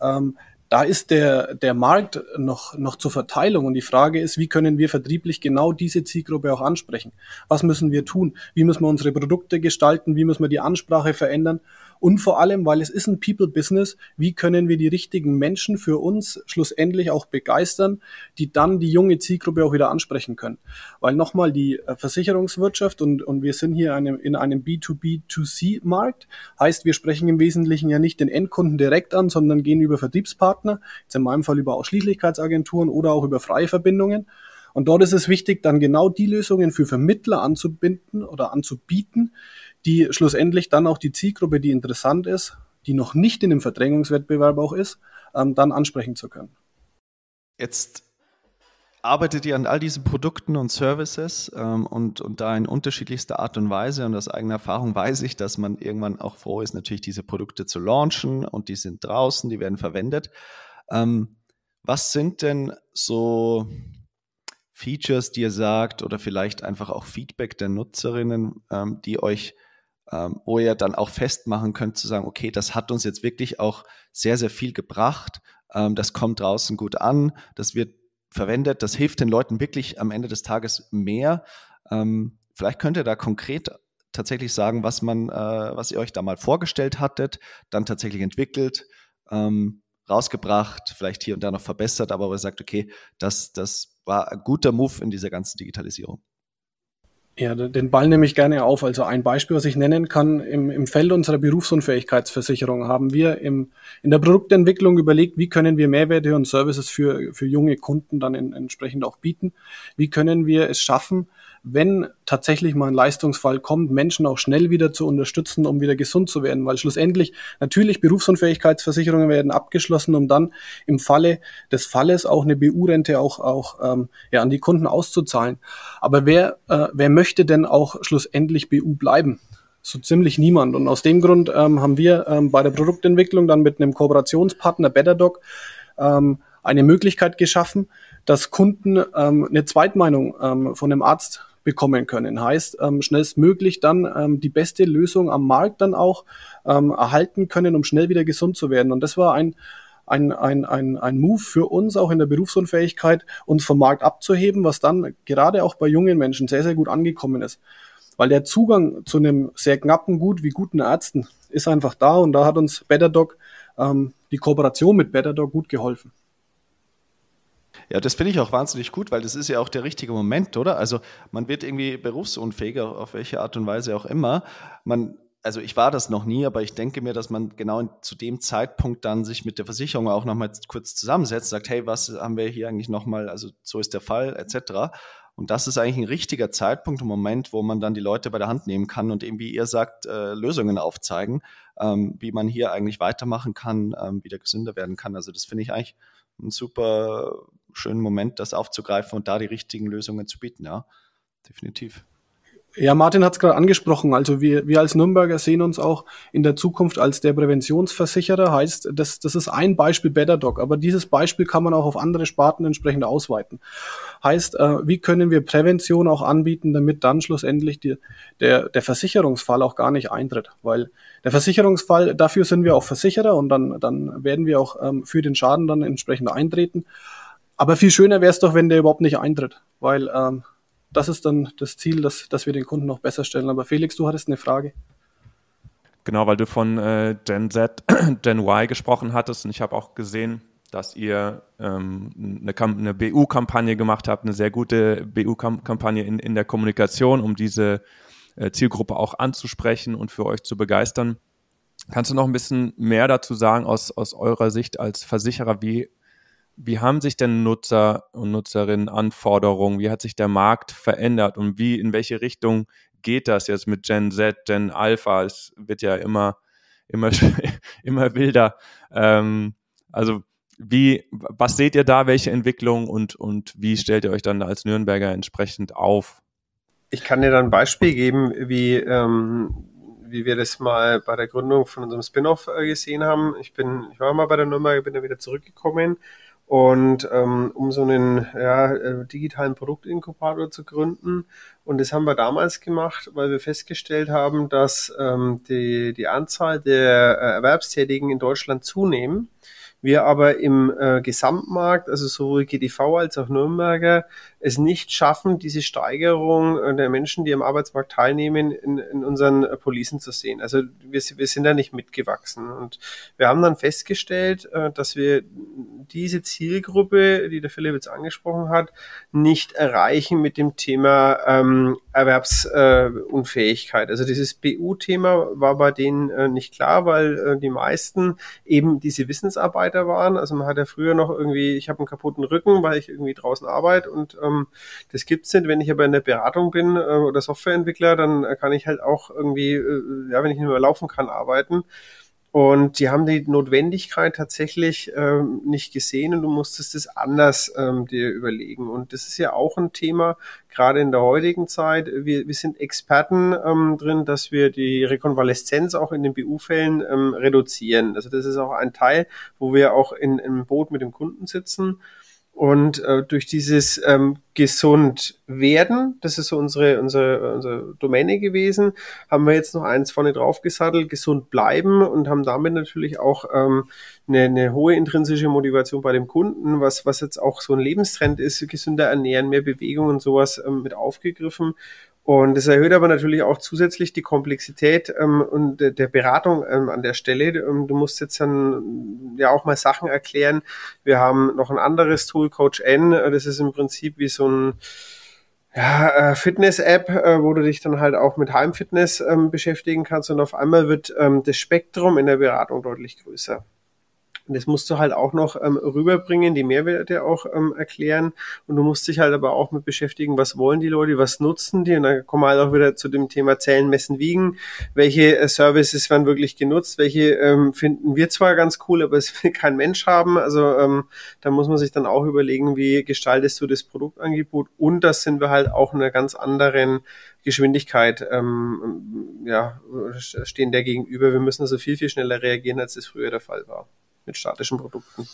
Ähm, da ist der, der Markt noch, noch zur Verteilung und die Frage ist, wie können wir vertrieblich genau diese Zielgruppe auch ansprechen? Was müssen wir tun? Wie müssen wir unsere Produkte gestalten? Wie müssen wir die Ansprache verändern? Und vor allem, weil es ist ein People-Business, wie können wir die richtigen Menschen für uns schlussendlich auch begeistern, die dann die junge Zielgruppe auch wieder ansprechen können. Weil nochmal die äh, Versicherungswirtschaft und, und wir sind hier einem, in einem B2B2C-Markt, heißt, wir sprechen im Wesentlichen ja nicht den Endkunden direkt an, sondern gehen über Vertriebspartner, jetzt in meinem Fall über Ausschließlichkeitsagenturen oder auch über freie Verbindungen. Und dort ist es wichtig, dann genau die Lösungen für Vermittler anzubinden oder anzubieten, die schlussendlich dann auch die Zielgruppe, die interessant ist, die noch nicht in dem Verdrängungswettbewerb auch ist, ähm, dann ansprechen zu können. Jetzt arbeitet ihr an all diesen Produkten und Services ähm, und, und da in unterschiedlichster Art und Weise. Und aus eigener Erfahrung weiß ich, dass man irgendwann auch froh ist, natürlich diese Produkte zu launchen und die sind draußen, die werden verwendet. Ähm, was sind denn so Features, die ihr sagt oder vielleicht einfach auch Feedback der Nutzerinnen, ähm, die euch ähm, wo ihr dann auch festmachen könnt, zu sagen, okay, das hat uns jetzt wirklich auch sehr, sehr viel gebracht. Ähm, das kommt draußen gut an, das wird verwendet, das hilft den Leuten wirklich am Ende des Tages mehr. Ähm, vielleicht könnt ihr da konkret tatsächlich sagen, was man, äh, was ihr euch da mal vorgestellt hattet, dann tatsächlich entwickelt, ähm, rausgebracht, vielleicht hier und da noch verbessert, aber wo ihr sagt, okay, das, das war ein guter Move in dieser ganzen Digitalisierung. Ja, den Ball nehme ich gerne auf. Also ein Beispiel, was ich nennen kann, im, im Feld unserer Berufsunfähigkeitsversicherung haben wir im, in der Produktentwicklung überlegt, wie können wir Mehrwerte und Services für, für junge Kunden dann in, entsprechend auch bieten. Wie können wir es schaffen, wenn tatsächlich mal ein Leistungsfall kommt, Menschen auch schnell wieder zu unterstützen, um wieder gesund zu werden. Weil schlussendlich natürlich Berufsunfähigkeitsversicherungen werden abgeschlossen, um dann im Falle des Falles auch eine BU-Rente auch, auch ähm, ja, an die Kunden auszuzahlen. Aber wer, äh, wer möchte denn auch schlussendlich BU bleiben? so ziemlich niemand. Und aus dem Grund ähm, haben wir ähm, bei der Produktentwicklung dann mit einem Kooperationspartner BetterDoc ähm, eine Möglichkeit geschaffen, dass Kunden ähm, eine Zweitmeinung ähm, von einem Arzt bekommen können. Heißt, ähm, schnellstmöglich dann ähm, die beste Lösung am Markt dann auch ähm, erhalten können, um schnell wieder gesund zu werden. Und das war ein, ein, ein, ein, ein Move für uns auch in der Berufsunfähigkeit, uns vom Markt abzuheben, was dann gerade auch bei jungen Menschen sehr, sehr gut angekommen ist. Weil der Zugang zu einem sehr knappen Gut wie guten Ärzten ist einfach da und da hat uns BetterDoc, ähm, die Kooperation mit BetterDoc gut geholfen. Ja, das finde ich auch wahnsinnig gut, weil das ist ja auch der richtige Moment, oder? Also man wird irgendwie berufsunfähiger, auf welche Art und Weise auch immer. Man, also ich war das noch nie, aber ich denke mir, dass man genau zu dem Zeitpunkt dann sich mit der Versicherung auch nochmal kurz zusammensetzt, sagt, hey, was haben wir hier eigentlich nochmal, also so ist der Fall, etc. Und das ist eigentlich ein richtiger Zeitpunkt, ein Moment, wo man dann die Leute bei der Hand nehmen kann und eben, wie ihr sagt, äh, Lösungen aufzeigen, ähm, wie man hier eigentlich weitermachen kann, ähm, wieder gesünder werden kann. Also das finde ich eigentlich ein super schönen Moment, das aufzugreifen und da die richtigen Lösungen zu bieten, ja, definitiv. Ja, Martin hat es gerade angesprochen. Also wir, wir als Nürnberger sehen uns auch in der Zukunft als der Präventionsversicherer. Heißt, das, das ist ein Beispiel BetterDoc, aber dieses Beispiel kann man auch auf andere Sparten entsprechend ausweiten. Heißt, äh, wie können wir Prävention auch anbieten, damit dann schlussendlich die, der, der Versicherungsfall auch gar nicht eintritt? Weil der Versicherungsfall, dafür sind wir auch Versicherer und dann, dann werden wir auch ähm, für den Schaden dann entsprechend eintreten. Aber viel schöner wäre es doch, wenn der überhaupt nicht eintritt, weil ähm, das ist dann das Ziel, dass, dass wir den Kunden noch besser stellen. Aber Felix, du hattest eine Frage. Genau, weil du von äh, Gen Z, Gen Y gesprochen hattest und ich habe auch gesehen, dass ihr ähm, eine, eine BU-Kampagne gemacht habt, eine sehr gute BU-Kampagne in, in der Kommunikation, um diese äh, Zielgruppe auch anzusprechen und für euch zu begeistern. Kannst du noch ein bisschen mehr dazu sagen aus, aus eurer Sicht als Versicherer? Wie wie haben sich denn Nutzer und Nutzerinnen Anforderungen, wie hat sich der Markt verändert und wie, in welche Richtung geht das jetzt mit Gen Z, Gen Alpha? Es wird ja immer, immer, immer wilder. Ähm, also wie, was seht ihr da, welche Entwicklung und, und wie stellt ihr euch dann als Nürnberger entsprechend auf? Ich kann dir dann ein Beispiel geben, wie, ähm, wie wir das mal bei der Gründung von unserem Spin-off äh, gesehen haben. Ich bin, ich war mal bei der Nürnberger, bin dann wieder zurückgekommen und ähm, um so einen ja, äh, digitalen Produktinkubator zu gründen. Und das haben wir damals gemacht, weil wir festgestellt haben, dass ähm, die, die Anzahl der äh, Erwerbstätigen in Deutschland zunehmen wir aber im äh, Gesamtmarkt, also sowohl GDV als auch Nürnberger, es nicht schaffen, diese Steigerung äh, der Menschen, die am Arbeitsmarkt teilnehmen, in, in unseren äh, Policen zu sehen. Also wir, wir sind da nicht mitgewachsen. Und wir haben dann festgestellt, äh, dass wir diese Zielgruppe, die der Philipp jetzt angesprochen hat, nicht erreichen mit dem Thema ähm, Erwerbsunfähigkeit. also dieses BU-Thema war bei denen nicht klar, weil die meisten eben diese Wissensarbeiter waren. Also man hat ja früher noch irgendwie, ich habe einen kaputten Rücken, weil ich irgendwie draußen arbeite und ähm, das gibt's nicht. Wenn ich aber in der Beratung bin äh, oder Softwareentwickler, dann kann ich halt auch irgendwie, äh, ja, wenn ich nicht mehr laufen kann, arbeiten. Und die haben die Notwendigkeit tatsächlich ähm, nicht gesehen und du musstest es anders ähm, dir überlegen. Und das ist ja auch ein Thema, gerade in der heutigen Zeit. Wir, wir sind Experten ähm, drin, dass wir die Rekonvaleszenz auch in den BU-Fällen ähm, reduzieren. Also das ist auch ein Teil, wo wir auch in, im Boot mit dem Kunden sitzen und äh, durch dieses ähm, gesund werden, das ist so unsere, unsere, unsere Domäne gewesen, haben wir jetzt noch eins vorne drauf gesattelt, gesund bleiben und haben damit natürlich auch ähm, eine, eine hohe intrinsische Motivation bei dem Kunden, was, was jetzt auch so ein Lebenstrend ist, gesünder ernähren, mehr Bewegung und sowas ähm, mit aufgegriffen und es erhöht aber natürlich auch zusätzlich die Komplexität ähm, und der, Beratung ähm, an der Stelle. Ähm, du musst jetzt dann ja auch mal Sachen erklären. Wir haben noch ein anderes Tool, Coach N. Das ist im Prinzip wie so ein ja, äh, Fitness-App, äh, wo du dich dann halt auch mit Heimfitness ähm, beschäftigen kannst. Und auf einmal wird ähm, das Spektrum in der Beratung deutlich größer. Und das musst du halt auch noch ähm, rüberbringen, die Mehrwerte auch ähm, erklären. Und du musst dich halt aber auch mit beschäftigen, was wollen die Leute, was nutzen die. Und dann kommen wir halt auch wieder zu dem Thema Zählen, Messen, Wiegen. Welche äh, Services werden wirklich genutzt? Welche ähm, finden wir zwar ganz cool, aber es will kein Mensch haben. Also ähm, da muss man sich dann auch überlegen, wie gestaltest du das Produktangebot. Und das sind wir halt auch in einer ganz anderen Geschwindigkeit ähm, ja, stehen der gegenüber. Wir müssen also viel, viel schneller reagieren, als das früher der Fall war mit statischen Produkten.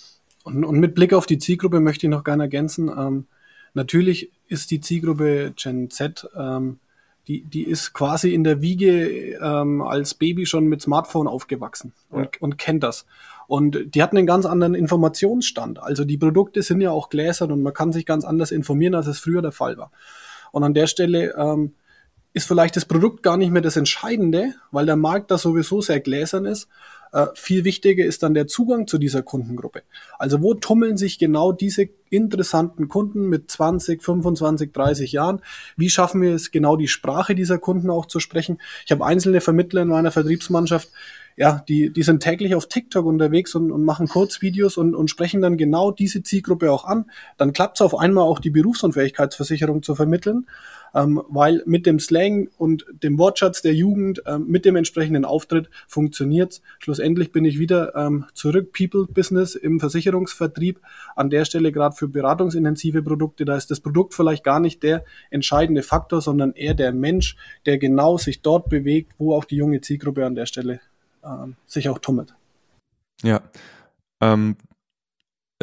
Und, und mit Blick auf die Zielgruppe möchte ich noch gerne ergänzen. Ähm, natürlich ist die Zielgruppe Gen Z, ähm, die, die ist quasi in der Wiege ähm, als Baby schon mit Smartphone aufgewachsen und, ja. und kennt das. Und die hatten einen ganz anderen Informationsstand. Also die Produkte sind ja auch gläsern und man kann sich ganz anders informieren, als es früher der Fall war. Und an der Stelle ähm, ist vielleicht das Produkt gar nicht mehr das Entscheidende, weil der Markt da sowieso sehr gläsern ist, Äh, viel wichtiger ist dann der Zugang zu dieser Kundengruppe. Also wo tummeln sich genau diese interessanten Kunden mit 20, 25, 30 Jahren? Wie schaffen wir es genau die Sprache dieser Kunden auch zu sprechen? Ich habe einzelne Vermittler in meiner Vertriebsmannschaft, ja, die, die sind täglich auf TikTok unterwegs und, und machen Kurzvideos und, und sprechen dann genau diese Zielgruppe auch an. Dann klappt es auf einmal auch die Berufsunfähigkeitsversicherung zu vermitteln, ähm, weil mit dem Slang und dem Wortschatz der Jugend, ähm, mit dem entsprechenden Auftritt funktioniert's. Schlussendlich bin ich wieder ähm, zurück, People Business im Versicherungsvertrieb. An der Stelle gerade für beratungsintensive Produkte, da ist das Produkt vielleicht gar nicht der entscheidende Faktor, sondern eher der Mensch, der genau sich dort bewegt, wo auch die junge Zielgruppe an der Stelle ähm, sich auch tummelt. Ja. Ähm,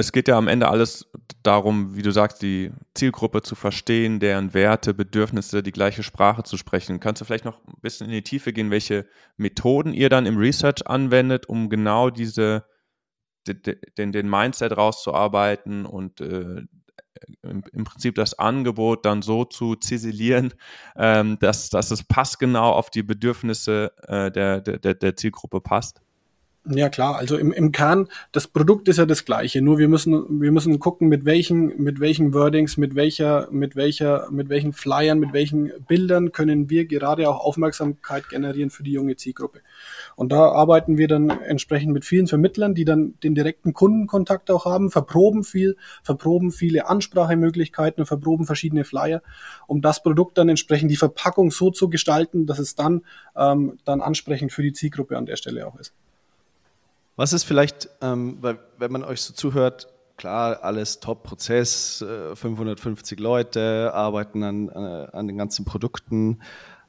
es geht ja am Ende alles darum, wie du sagst, die Zielgruppe zu verstehen, deren Werte, Bedürfnisse, die gleiche Sprache zu sprechen. Kannst du vielleicht noch ein bisschen in die Tiefe gehen, welche Methoden ihr dann im Research anwendet, um genau diese, den, den Mindset rauszuarbeiten und äh, im, Prinzip das Angebot dann so zu ziselieren, ähm, dass, dass es passgenau auf die Bedürfnisse äh, der, der, der Zielgruppe passt? Ja klar, also im, im Kern, das Produkt ist ja das gleiche, nur wir müssen, wir müssen gucken, mit welchen, mit welchen Wordings, mit welcher, mit welcher, mit welchen Flyern, mit welchen Bildern können wir gerade auch Aufmerksamkeit generieren für die junge Zielgruppe. Und da arbeiten wir dann entsprechend mit vielen Vermittlern, die dann den direkten Kundenkontakt auch haben, verproben viel, verproben viele Ansprachemöglichkeiten, verproben verschiedene Flyer, um das Produkt dann entsprechend die Verpackung so zu gestalten, dass es dann, ähm, dann ansprechend für die Zielgruppe an der Stelle auch ist. Was ist vielleicht, ähm, weil, wenn man euch so zuhört, klar, alles Top-Prozess, äh, 550 Leute arbeiten an, äh, an den ganzen Produkten,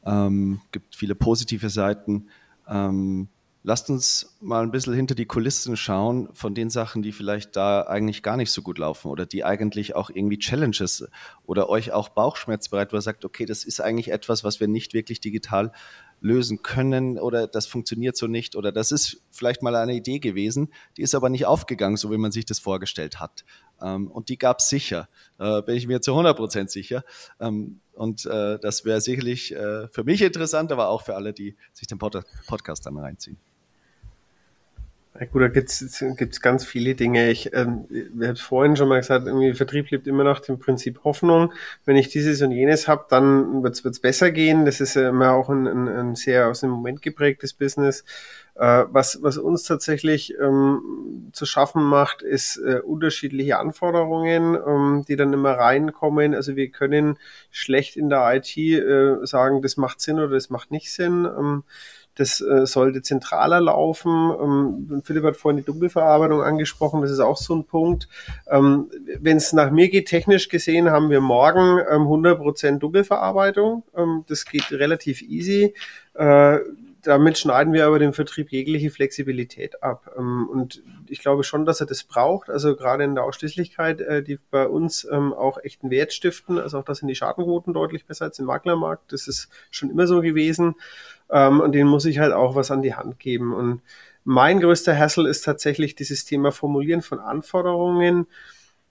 ähm, gibt viele positive Seiten. Ähm, lasst uns mal ein bisschen hinter die Kulissen schauen von den Sachen, die vielleicht da eigentlich gar nicht so gut laufen oder die eigentlich auch irgendwie Challenges oder euch auch Bauchschmerz bereit, wo ihr sagt, okay, das ist eigentlich etwas, was wir nicht wirklich digital lösen können oder das funktioniert so nicht oder das ist vielleicht mal eine Idee gewesen, die ist aber nicht aufgegangen, so wie man sich das vorgestellt hat. Ähm, und die gab es sicher, äh, bin ich mir zu 100 Prozent sicher. Ähm, und äh, das wäre sicherlich äh, für mich interessant, aber auch für alle, die sich den Pod Podcast dann reinziehen. Ja gut, da gibt's gibt's ganz viele Dinge. Ich ähm, wir haben vorhin schon mal gesagt, irgendwie Vertrieb lebt immer nach dem Prinzip Hoffnung. Wenn ich dieses und jenes habe, dann wird's wird's besser gehen. Das ist ja immer auch ein, ein, ein sehr aus dem Moment geprägtes Business. Äh, was, was uns tatsächlich ähm, zu schaffen macht, ist äh, unterschiedliche Anforderungen, ähm, die dann immer reinkommen. Also wir können schlecht in der IT äh, sagen, das macht Sinn oder das macht nicht Sinn. Ähm, das äh, sollte zentraler laufen. Ähm, Philipp hat vorhin die Dunkelverarbeitung angesprochen. Das ist auch so ein Punkt. Ähm, Wenn es nach mir geht, technisch gesehen, haben wir morgen ähm, 100% Dunkelverarbeitung. Ähm, das geht relativ easy. Äh, damit schneiden wir aber dem Vertrieb jegliche Flexibilität ab. Ähm, und ich glaube schon, dass er das braucht. Also gerade in der Ausschließlichkeit, äh, die bei uns ähm, auch echt einen Wert stiften. Also auch das sind die Schadenquoten deutlich besser als im Maklermarkt. Das ist schon immer so gewesen. Ähm, und denen muss ich halt auch was an die Hand geben. Und mein größter Hassel ist tatsächlich dieses Thema Formulieren von Anforderungen.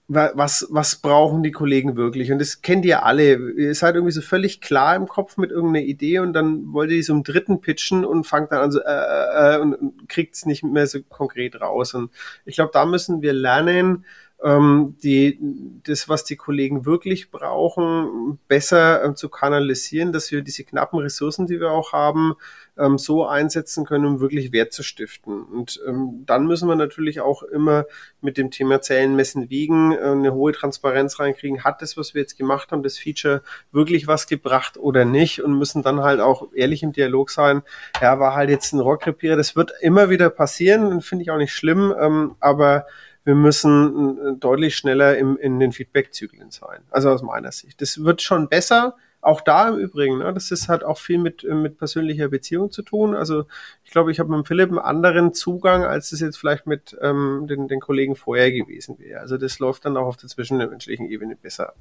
Was, was brauchen die Kollegen wirklich? Und das kennt ihr alle. Ihr seid irgendwie so völlig klar im Kopf mit irgendeiner Idee und dann wollt ihr die so im dritten pitchen und fangt dann an so, äh, äh, äh und, und kriegt es nicht mehr so konkret raus. Und ich glaube, da müssen wir lernen, ähm, die, das, was die Kollegen wirklich brauchen, besser ähm, zu kanalisieren, dass wir diese knappen Ressourcen, die wir auch haben, ähm, so einsetzen können, um wirklich Wert zu stiften. Und ähm, dann müssen wir natürlich auch immer mit dem Thema Zählen, Messen, Wiegen äh, eine hohe Transparenz reinkriegen. Hat das, was wir jetzt gemacht haben, das Feature wirklich was gebracht oder nicht? Und müssen dann halt auch ehrlich im Dialog sein. Ja, war halt jetzt ein Rockrepierer. Das wird immer wieder passieren, finde ich auch nicht schlimm, ähm, aber wir müssen äh, deutlich schneller im, in den Feedback-Zyklen sein. Also aus meiner Sicht. Das wird schon besser. Auch da im Übrigen, ne, das ist halt auch viel mit, äh, mit persönlicher Beziehung zu tun. Also ich glaube, ich habe mit Philipp einen anderen Zugang, als es jetzt vielleicht mit ähm, den, den Kollegen vorher gewesen wäre. Also das läuft dann auch auf der zwischenmenschlichen Ebene besser.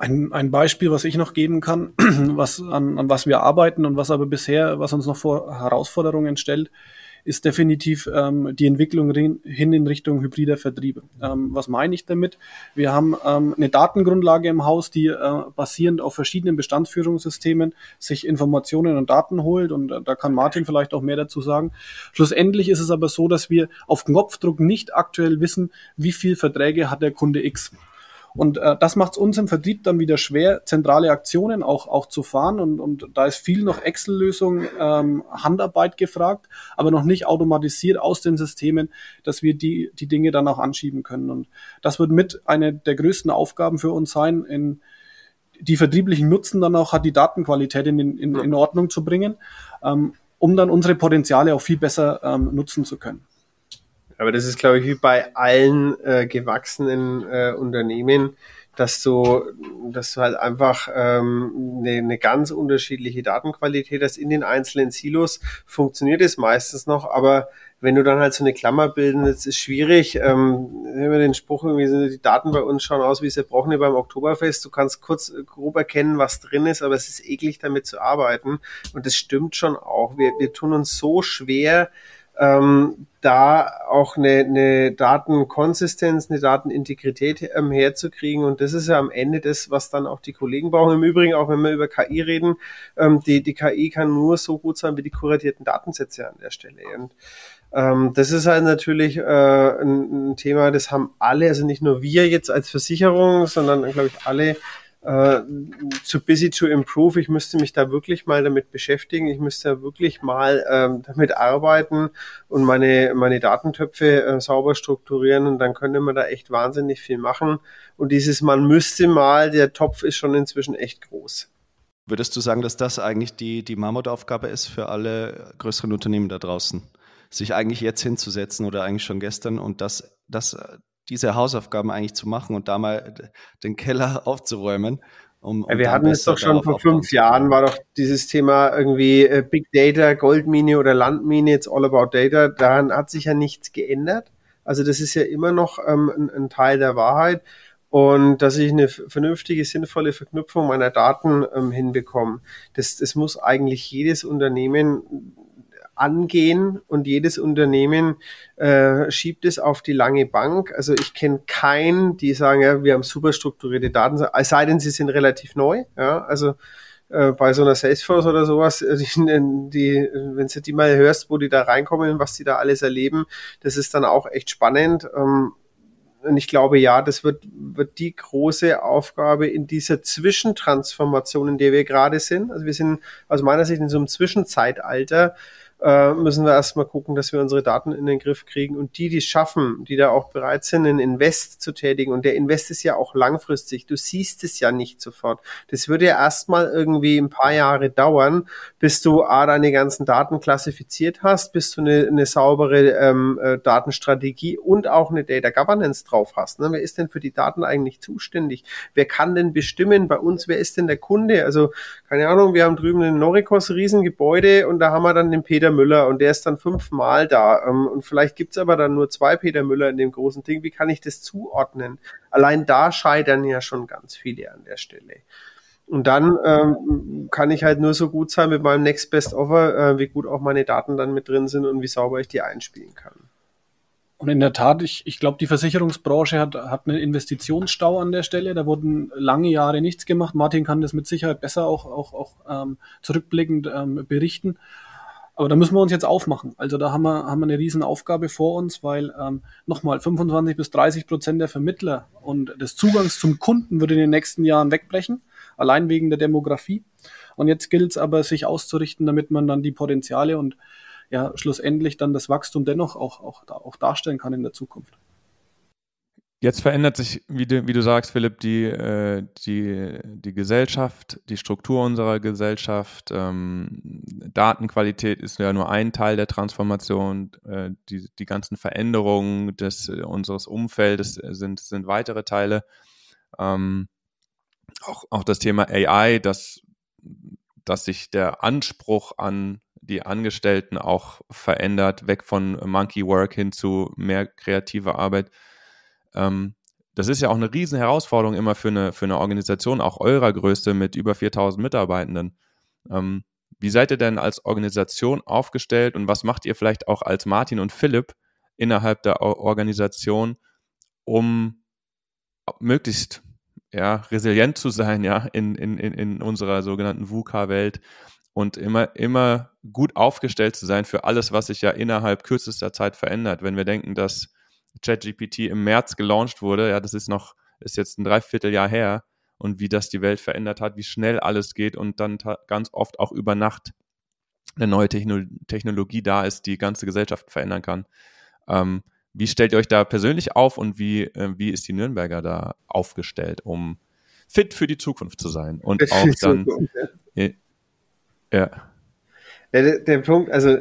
Ein, ein Beispiel, was ich noch geben kann, was, an, an was wir arbeiten und was aber bisher, was uns noch vor Herausforderungen stellt, ist definitiv ähm, die Entwicklung hin in Richtung hybrider Vertriebe. Ähm, was meine ich damit? Wir haben ähm, eine Datengrundlage im Haus, die äh, basierend auf verschiedenen Bestandsführungssystemen sich Informationen und Daten holt und äh, da kann Martin vielleicht auch mehr dazu sagen. Schlussendlich ist es aber so, dass wir auf Knopfdruck nicht aktuell wissen, wie viel Verträge hat der Kunde X. Und äh, das macht es uns im Vertrieb dann wieder schwer, zentrale Aktionen auch, auch zu fahren. Und, und da ist viel noch Excel-Lösung, ähm, Handarbeit gefragt, aber noch nicht automatisiert aus den Systemen, dass wir die, die Dinge dann auch anschieben können. Und das wird mit eine der größten Aufgaben für uns sein, in die vertrieblichen Nutzen dann auch hat, die Datenqualität in, in, in Ordnung zu bringen, ähm, um dann unsere Potenziale auch viel besser ähm, nutzen zu können. Aber das ist, glaube ich, wie bei allen äh, gewachsenen äh, Unternehmen, dass du, dass du halt einfach ähm, eine, eine ganz unterschiedliche Datenqualität hast in den einzelnen Silos. Funktioniert es meistens noch, aber wenn du dann halt so eine Klammer bilden, das ist schwierig. Ähm, wir den Spruch irgendwie sind, die Daten bei uns schauen aus wie Zerbrochene beim Oktoberfest. Du kannst kurz äh, grob erkennen, was drin ist, aber es ist eklig damit zu arbeiten. Und das stimmt schon auch. Wir, wir tun uns so schwer, ähm, da auch eine, eine Datenkonsistenz, eine Datenintegrität ähm, herzukriegen. Und das ist ja am Ende das, was dann auch die Kollegen brauchen. Im Übrigen, auch wenn wir über KI reden, ähm, die, die KI kann nur so gut sein wie die kuratierten Datensätze an der Stelle. Und ähm, das ist halt natürlich äh, ein, ein Thema, das haben alle, also nicht nur wir jetzt als Versicherung, sondern glaube ich alle äh, zu busy to improve. Ich müsste mich da wirklich mal damit beschäftigen. Ich müsste da wirklich mal ähm, damit arbeiten und meine, meine Datentöpfe äh, sauber strukturieren und dann könnte man da echt wahnsinnig viel machen. Und dieses man müsste mal, der Topf ist schon inzwischen echt groß. Würdest du sagen, dass das eigentlich die, die Mammutaufgabe ist für alle größeren Unternehmen da draußen? Sich eigentlich jetzt hinzusetzen oder eigentlich schon gestern und das, das diese Hausaufgaben eigentlich zu machen und da mal den Keller aufzuräumen. Um, um ja, wir hatten es doch schon vor fünf Jahren, war doch dieses Thema irgendwie äh, Big Data, Goldmine oder Landmine, it's all about data. Daran hat sich ja nichts geändert. Also das ist ja immer noch ähm, ein, ein Teil der Wahrheit und dass ich eine vernünftige, sinnvolle Verknüpfung meiner Daten ähm, hinbekomme. Das, das muss eigentlich jedes Unternehmen angehen und jedes Unternehmen äh, schiebt es auf die lange Bank. Also ich kenne keinen, die sagen, ja, wir haben super strukturierte Daten, es sei denn, sie sind relativ neu. Ja, also äh, bei so einer Salesforce oder sowas, äh, die, die, wenn du die mal hörst, wo die da reinkommen, was die da alles erleben, das ist dann auch echt spannend. Ähm, und ich glaube, ja, das wird, wird die große Aufgabe in dieser Zwischentransformation, in der wir gerade sind. Also wir sind aus meiner Sicht in so einem Zwischenzeitalter, äh, müssen wir erstmal gucken, dass wir unsere Daten in den Griff kriegen. Und die, die schaffen, die da auch bereit sind, einen Invest zu tätigen, und der Invest ist ja auch langfristig, du siehst es ja nicht sofort. Das würde ja erstmal irgendwie ein paar Jahre dauern, bis du A, deine ganzen Daten klassifiziert hast, bis du eine, eine saubere ähm, äh, Datenstrategie und auch eine Data Governance drauf hast. Ne? Wer ist denn für die Daten eigentlich zuständig? Wer kann denn bestimmen bei uns, wer ist denn der Kunde? Also, keine Ahnung, wir haben drüben ein Norikos Riesengebäude und da haben wir dann den Peter Peter Müller und der ist dann fünfmal da. Ähm, und vielleicht gibt es aber dann nur zwei Peter Müller in dem großen Ding. Wie kann ich das zuordnen? Allein da scheitern ja schon ganz viele an der Stelle. Und dann ähm, kann ich halt nur so gut sein mit meinem Next Best Offer, äh, wie gut auch meine Daten dann mit drin sind und wie sauber ich die einspielen kann. Und in der Tat, ich, ich glaube, die Versicherungsbranche hat, hat einen Investitionsstau an der Stelle. Da wurden lange Jahre nichts gemacht. Martin kann das mit Sicherheit besser auch, auch, auch ähm, zurückblickend ähm, berichten. Aber da müssen wir uns jetzt aufmachen. Also da haben wir, haben wir eine riesen Aufgabe vor uns, weil ähm, nochmal 25 bis 30 Prozent der Vermittler und des Zugangs zum Kunden würde in den nächsten Jahren wegbrechen, allein wegen der Demografie. Und jetzt gilt es aber, sich auszurichten, damit man dann die Potenziale und ja schlussendlich dann das Wachstum dennoch auch, auch, auch darstellen kann in der Zukunft. Jetzt verändert sich, wie du, wie du sagst, Philipp, die, äh, die, die Gesellschaft, die Struktur unserer Gesellschaft. Ähm, Datenqualität ist ja nur ein Teil der Transformation. Äh, die, die ganzen Veränderungen des, äh, unseres Umfeldes sind, sind weitere Teile. Ähm, auch, auch das Thema AI, dass, dass sich der Anspruch an die Angestellten auch verändert, weg von Monkey Work hin zu mehr kreative Arbeit ähm, das ist ja auch eine riesen Herausforderung immer für eine, für eine Organisation, auch eurer Größe mit über 4000 Mitarbeitenden. Ähm, Wie seid ihr denn als Organisation aufgestellt und was macht ihr vielleicht auch als Martin und Philipp innerhalb der Organisation, um möglichst ja, resilient zu sein, ja, in, in, in unserer sogenannten VUCA-Welt und immer, immer gut aufgestellt zu sein für alles, was sich ja innerhalb kürzester Zeit verändert. Wenn wir denken, dass ChatGPT im März gelauncht wurde, ja, das ist noch, ist jetzt ein Dreivierteljahr her und wie das die Welt verändert hat, wie schnell alles geht und dann ganz oft auch über Nacht eine neue Techno Technologie da ist, die ganze Gesellschaft verändern kann. Ähm, wie stellt ihr euch da persönlich auf und wie, äh, wie ist die Nürnberger da aufgestellt, um fit für die Zukunft zu sein und auch dann. Ja. Ja. Der, der Punkt, also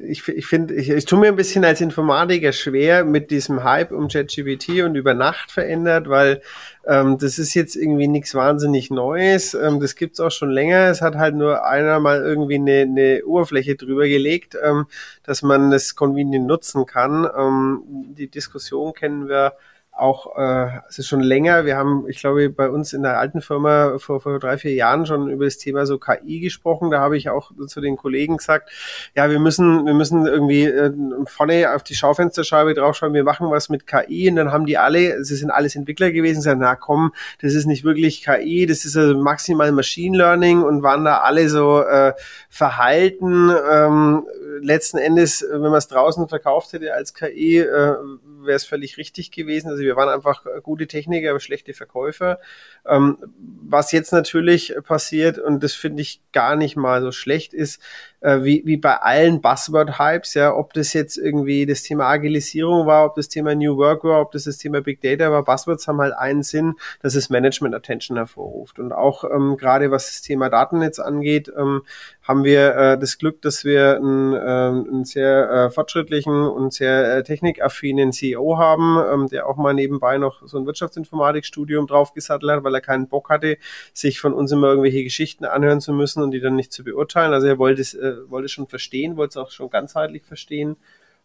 ich, ich finde, ich, ich tue mir ein bisschen als Informatiker schwer mit diesem Hype um ChatGPT und über Nacht verändert, weil ähm, das ist jetzt irgendwie nichts wahnsinnig Neues. Ähm, das gibt's auch schon länger. Es hat halt nur einer mal irgendwie eine, eine Oberfläche drüber gelegt, ähm, dass man das convenient nutzen kann. Ähm, die Diskussion kennen wir auch, äh, es ist schon länger, wir haben, ich glaube, bei uns in der alten Firma vor, vor drei, vier Jahren schon über das Thema so KI gesprochen. Da habe ich auch zu den Kollegen gesagt, ja, wir müssen, wir müssen irgendwie äh, vorne auf die Schaufensterscheibe draufschauen, wir machen was mit KI und dann haben die alle, sie sind alles Entwickler gewesen, sagen, na komm, das ist nicht wirklich KI, das ist also maximal Machine Learning und waren da alle so äh, verhalten. Ähm, letzten Endes, wenn man es draußen verkauft hätte als KI, äh, wäre es völlig richtig gewesen. Also wir waren einfach gute Techniker, aber schlechte Verkäufer. Ähm, was jetzt natürlich passiert, und das finde ich gar nicht mal so schlecht, ist, äh, wie, wie bei allen Buzzword-Hypes, ja, ob das jetzt irgendwie das Thema Agilisierung war, ob das Thema New Work war, ob das das Thema Big Data war, Buzzwords haben halt einen Sinn, dass es Management Attention hervorruft. Und auch ähm, gerade was das Thema Datennetz angeht, ähm, haben wir äh, das Glück, dass wir einen, ähm, einen sehr äh, fortschrittlichen und sehr äh, technikaffinen CEO haben, ähm, der auch mal nebenbei noch so ein Wirtschaftsinformatikstudium draufgesattelt hat, weil er keinen Bock hatte, sich von uns immer irgendwelche Geschichten anhören zu müssen und die dann nicht zu beurteilen. Also er wollte es, äh, wollte schon verstehen, wollte es auch schon ganzheitlich verstehen.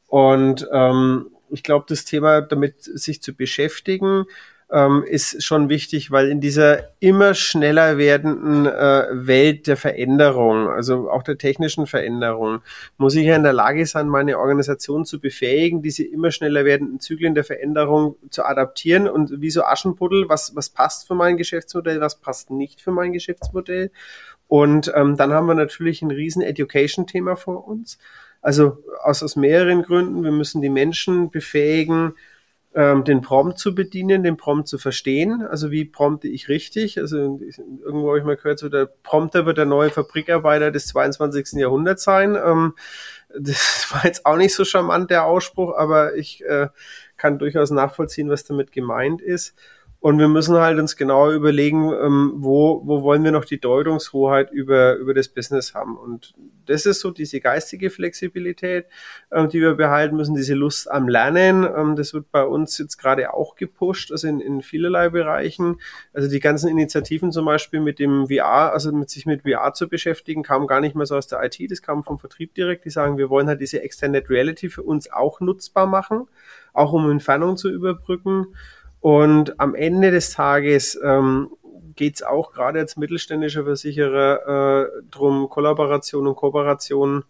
Und ähm, ich glaube, das Thema damit sich zu beschäftigen, ähm, ist schon wichtig, weil in dieser immer schneller werdenden äh, Welt der Veränderung, also auch der technischen Veränderung, muss ich ja in der Lage sein, meine Organisation zu befähigen, diese immer schneller werdenden Zyklen der Veränderung zu adaptieren und wie so Aschenputtel, was, was passt für mein Geschäftsmodell, was passt nicht für mein Geschäftsmodell. Und ähm, dann haben wir natürlich ein riesen Education-Thema vor uns. Also aus, aus mehreren Gründen. Wir müssen die Menschen befähigen, ähm, den Prompt zu bedienen, den Prompt zu verstehen. Also wie prompte ich richtig? Also irgendwo habe ich mal gehört, so der Prompter wird der neue Fabrikarbeiter des 22. Jahrhunderts sein. Ähm, das war jetzt auch nicht so charmant, der Ausspruch, aber ich äh, kann durchaus nachvollziehen, was damit gemeint ist. Und wir müssen halt uns genau überlegen, ähm, wo, wo wollen wir noch die Deutungshoheit über, über das Business haben. Und das ist so diese geistige Flexibilität, ähm, die wir behalten müssen, diese Lust am Lernen. Ähm, das wird bei uns jetzt gerade auch gepusht, also in, in vielerlei Bereichen. Also die ganzen Initiativen zum Beispiel mit dem VR, also mit sich mit VR zu beschäftigen, kamen gar nicht mehr so aus der IT, das kam vom Vertrieb direkt. Die sagen, wir wollen halt diese Extended Reality für uns auch nutzbar machen, auch um Entfernung zu überbrücken. Und am Ende des Tages ähm, geht es auch gerade als mittelständischer Versicherer äh, darum, Kollaboration und Kooperation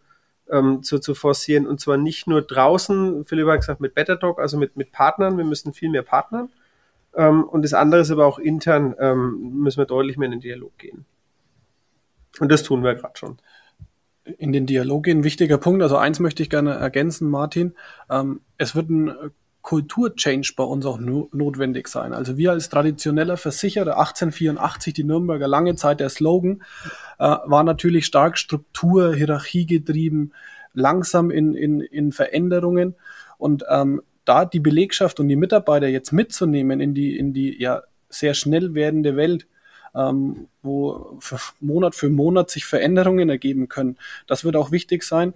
ähm, zu, zu forcieren. Und zwar nicht nur draußen, Philipp hat gesagt, mit BetterDoc, also mit, mit Partnern. Wir müssen viel mehr partnern. Ähm, und das andere ist aber auch intern, ähm, müssen wir deutlich mehr in den Dialog gehen. Und das tun wir gerade schon. In den Dialog gehen, wichtiger Punkt. Also eins möchte ich gerne ergänzen, Martin. Ähm, es wird ein Kulturchange bei uns auch no notwendig sein. Also wir als traditioneller Versicherer, 1884, die Nürnberger lange Zeit der Slogan, äh, war natürlich stark Struktur, Hierarchie getrieben, langsam in, in, in Veränderungen. Und ähm, da die Belegschaft und die Mitarbeiter jetzt mitzunehmen in die, in die ja sehr schnell werdende Welt, ähm, wo für Monat für Monat sich Veränderungen ergeben können, das wird auch wichtig sein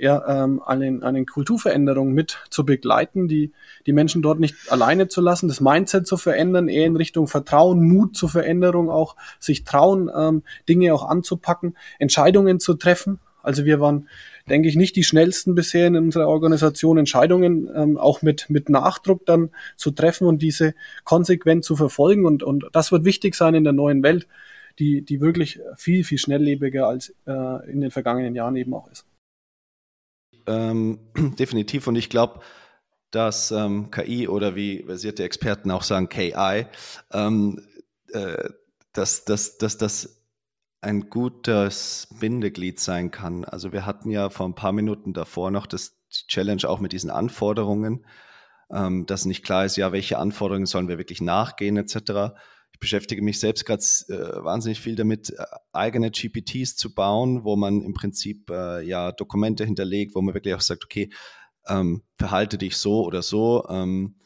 ja, ähm, an den Kulturveränderungen mit zu begleiten, die, die Menschen dort nicht alleine zu lassen, das Mindset zu verändern, eher in Richtung Vertrauen, Mut zur Veränderung auch, sich trauen, ähm, Dinge auch anzupacken, Entscheidungen zu treffen. Also wir waren, denke ich, nicht die schnellsten bisher in unserer Organisation, Entscheidungen ähm, auch mit, mit Nachdruck dann zu treffen und diese konsequent zu verfolgen. Und, und das wird wichtig sein in der neuen Welt die, die wirklich viel, viel schnelllebiger als äh, in den vergangenen Jahren eben auch ist. Ähm, definitiv. Und ich glaube, dass ähm, KI oder wie versierte Experten auch sagen, KI, ähm, äh, dass, dass, dass das ein gutes Bindeglied sein kann. Also wir hatten ja vor ein paar Minuten davor noch das die Challenge auch mit diesen Anforderungen, ähm, dass nicht klar ist, ja, welche Anforderungen sollen wir wirklich nachgehen etc. Beschäftige mich selbst gerade äh, wahnsinnig viel damit, äh, eigene GPTs zu bauen, wo man im Prinzip äh, ja Dokumente hinterlegt, wo man wirklich auch sagt, okay, ähm, verhalte dich so oder so. Ähm,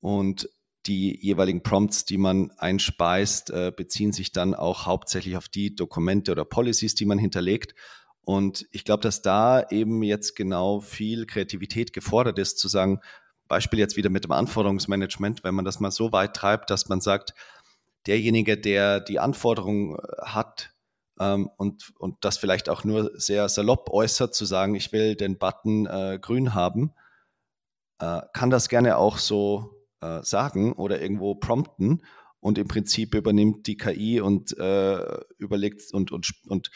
und die jeweiligen Prompts, die man einspeist, äh, beziehen sich dann auch hauptsächlich auf die Dokumente oder Policies, die man hinterlegt. Und ich glaube, dass da eben jetzt genau viel Kreativität gefordert ist, zu sagen, Beispiel jetzt wieder mit dem Anforderungsmanagement, wenn man das mal so weit treibt, dass man sagt, derjenige, der die Anforderungen äh, hat ähm, und, und das vielleicht auch nur sehr salopp äußert, zu sagen, ich will den Button äh, grün haben, äh, kann das gerne auch so äh, sagen oder irgendwo prompten und im Prinzip übernimmt die KI und äh, überlegt und, und, und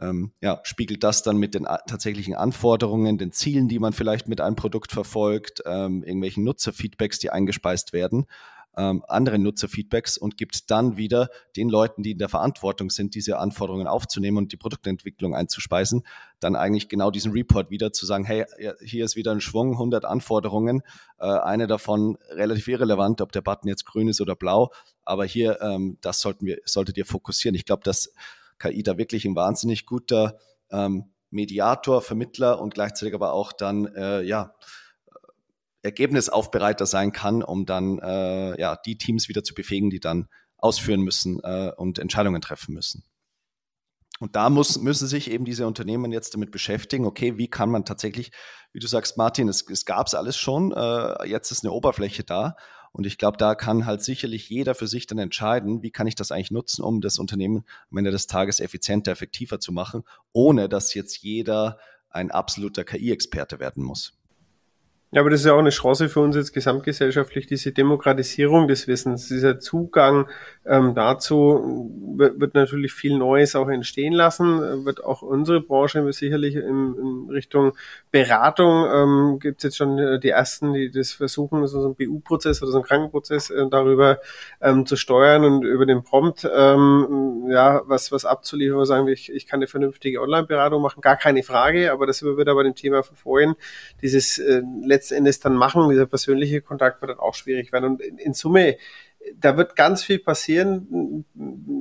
ähm, ja, spiegelt das dann mit den tatsächlichen Anforderungen, den Zielen, die man vielleicht mit einem Produkt verfolgt, ähm, irgendwelchen Nutzerfeedbacks, die eingespeist werden ähm, andere Nutzerfeedbacks und gibt dann wieder den Leuten, die in der Verantwortung sind, diese Anforderungen aufzunehmen und die Produktentwicklung einzuspeisen, dann eigentlich genau diesen Report wieder zu sagen, hey, hier ist wieder ein Schwung, 100 Anforderungen, äh, eine davon relativ irrelevant, ob der Button jetzt grün ist oder blau, aber hier, ähm, das sollten wir, solltet ihr fokussieren. Ich glaube, dass KI da wirklich ein wahnsinnig guter ähm, Mediator, Vermittler und gleichzeitig aber auch dann, äh, ja, Ergebnisaufbereiter sein kann, um dann äh, ja, die Teams wieder zu befähigen, die dann ausführen müssen äh, und Entscheidungen treffen müssen. Und da muss, müssen sich eben diese Unternehmen jetzt damit beschäftigen, okay, wie kann man tatsächlich, wie du sagst, Martin, es, es gab es alles schon, äh, jetzt ist eine Oberfläche da. Und ich glaube, da kann halt sicherlich jeder für sich dann entscheiden, wie kann ich das eigentlich nutzen, um das Unternehmen am Ende des Tages effizienter, effektiver zu machen, ohne dass jetzt jeder ein absoluter KI-Experte werden muss. Ja, aber das ist ja auch eine Chance für uns jetzt gesamtgesellschaftlich, diese Demokratisierung des Wissens, dieser Zugang ähm, dazu wird, wird, natürlich viel Neues auch entstehen lassen, wird auch unsere Branche sicherlich in, in Richtung Beratung, ähm, gibt jetzt schon äh, die ersten, die das versuchen, so einen BU-Prozess oder so einen Krankenprozess äh, darüber ähm, zu steuern und über den Prompt ähm, ja was was abzuliefern, wo sagen wir, ich, ich kann eine vernünftige Online-Beratung machen, gar keine Frage, aber das wird aber dem Thema von vorhin, dieses äh, letzten Endes dann machen. Dieser persönliche Kontakt wird dann auch schwierig werden. Und in, in Summe, da wird ganz viel passieren,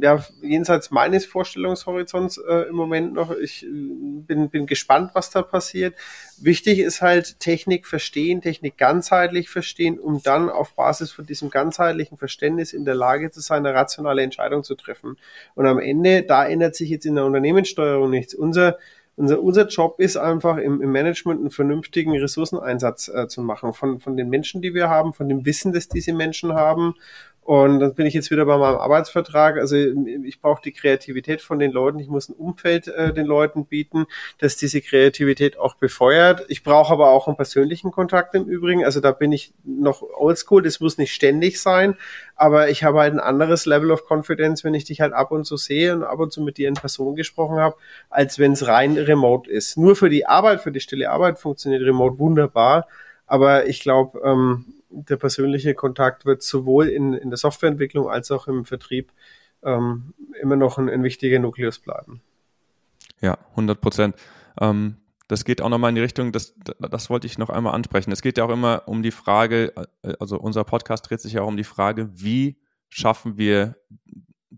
ja, jenseits meines Vorstellungshorizonts äh, im Moment noch. Ich äh, bin, bin gespannt, was da passiert. Wichtig ist halt Technik verstehen, Technik ganzheitlich verstehen, um dann auf Basis von diesem ganzheitlichen Verständnis in der Lage zu sein, eine rationale Entscheidung zu treffen. Und am Ende, da ändert sich jetzt in der Unternehmenssteuerung nichts. Unser unser, unser Job ist einfach im, im Management einen vernünftigen Ressourceneinsatz äh, zu machen von, von den Menschen, die wir haben, von dem Wissen, das diese Menschen haben und dann bin ich jetzt wieder bei meinem Arbeitsvertrag. Also ich brauche die Kreativität von den Leuten. Ich muss ein Umfeld äh, den Leuten bieten, dass diese Kreativität auch befeuert. Ich brauche aber auch einen persönlichen Kontakt im Übrigen. Also da bin ich noch oldschool. Das muss nicht ständig sein. Aber ich habe halt ein anderes Level of Confidence, wenn ich dich halt ab und zu sehe und ab und zu mit dir in Person gesprochen habe, als wenn es rein remote ist. Nur für die Arbeit, für die stille Arbeit funktioniert remote wunderbar. Aber ich glaube, ähm, der persönliche Kontakt wird sowohl in, in der Softwareentwicklung als auch im Vertrieb ähm, immer noch ein, ein, wichtiger Nukleus bleiben. Ja, 100 Prozent. Ähm, das geht auch nochmal in die Richtung, das, das wollte ich noch einmal ansprechen. Es geht ja auch immer um die Frage, äh, also unser Podcast dreht sich ja auch um die Frage, wie schaffen wir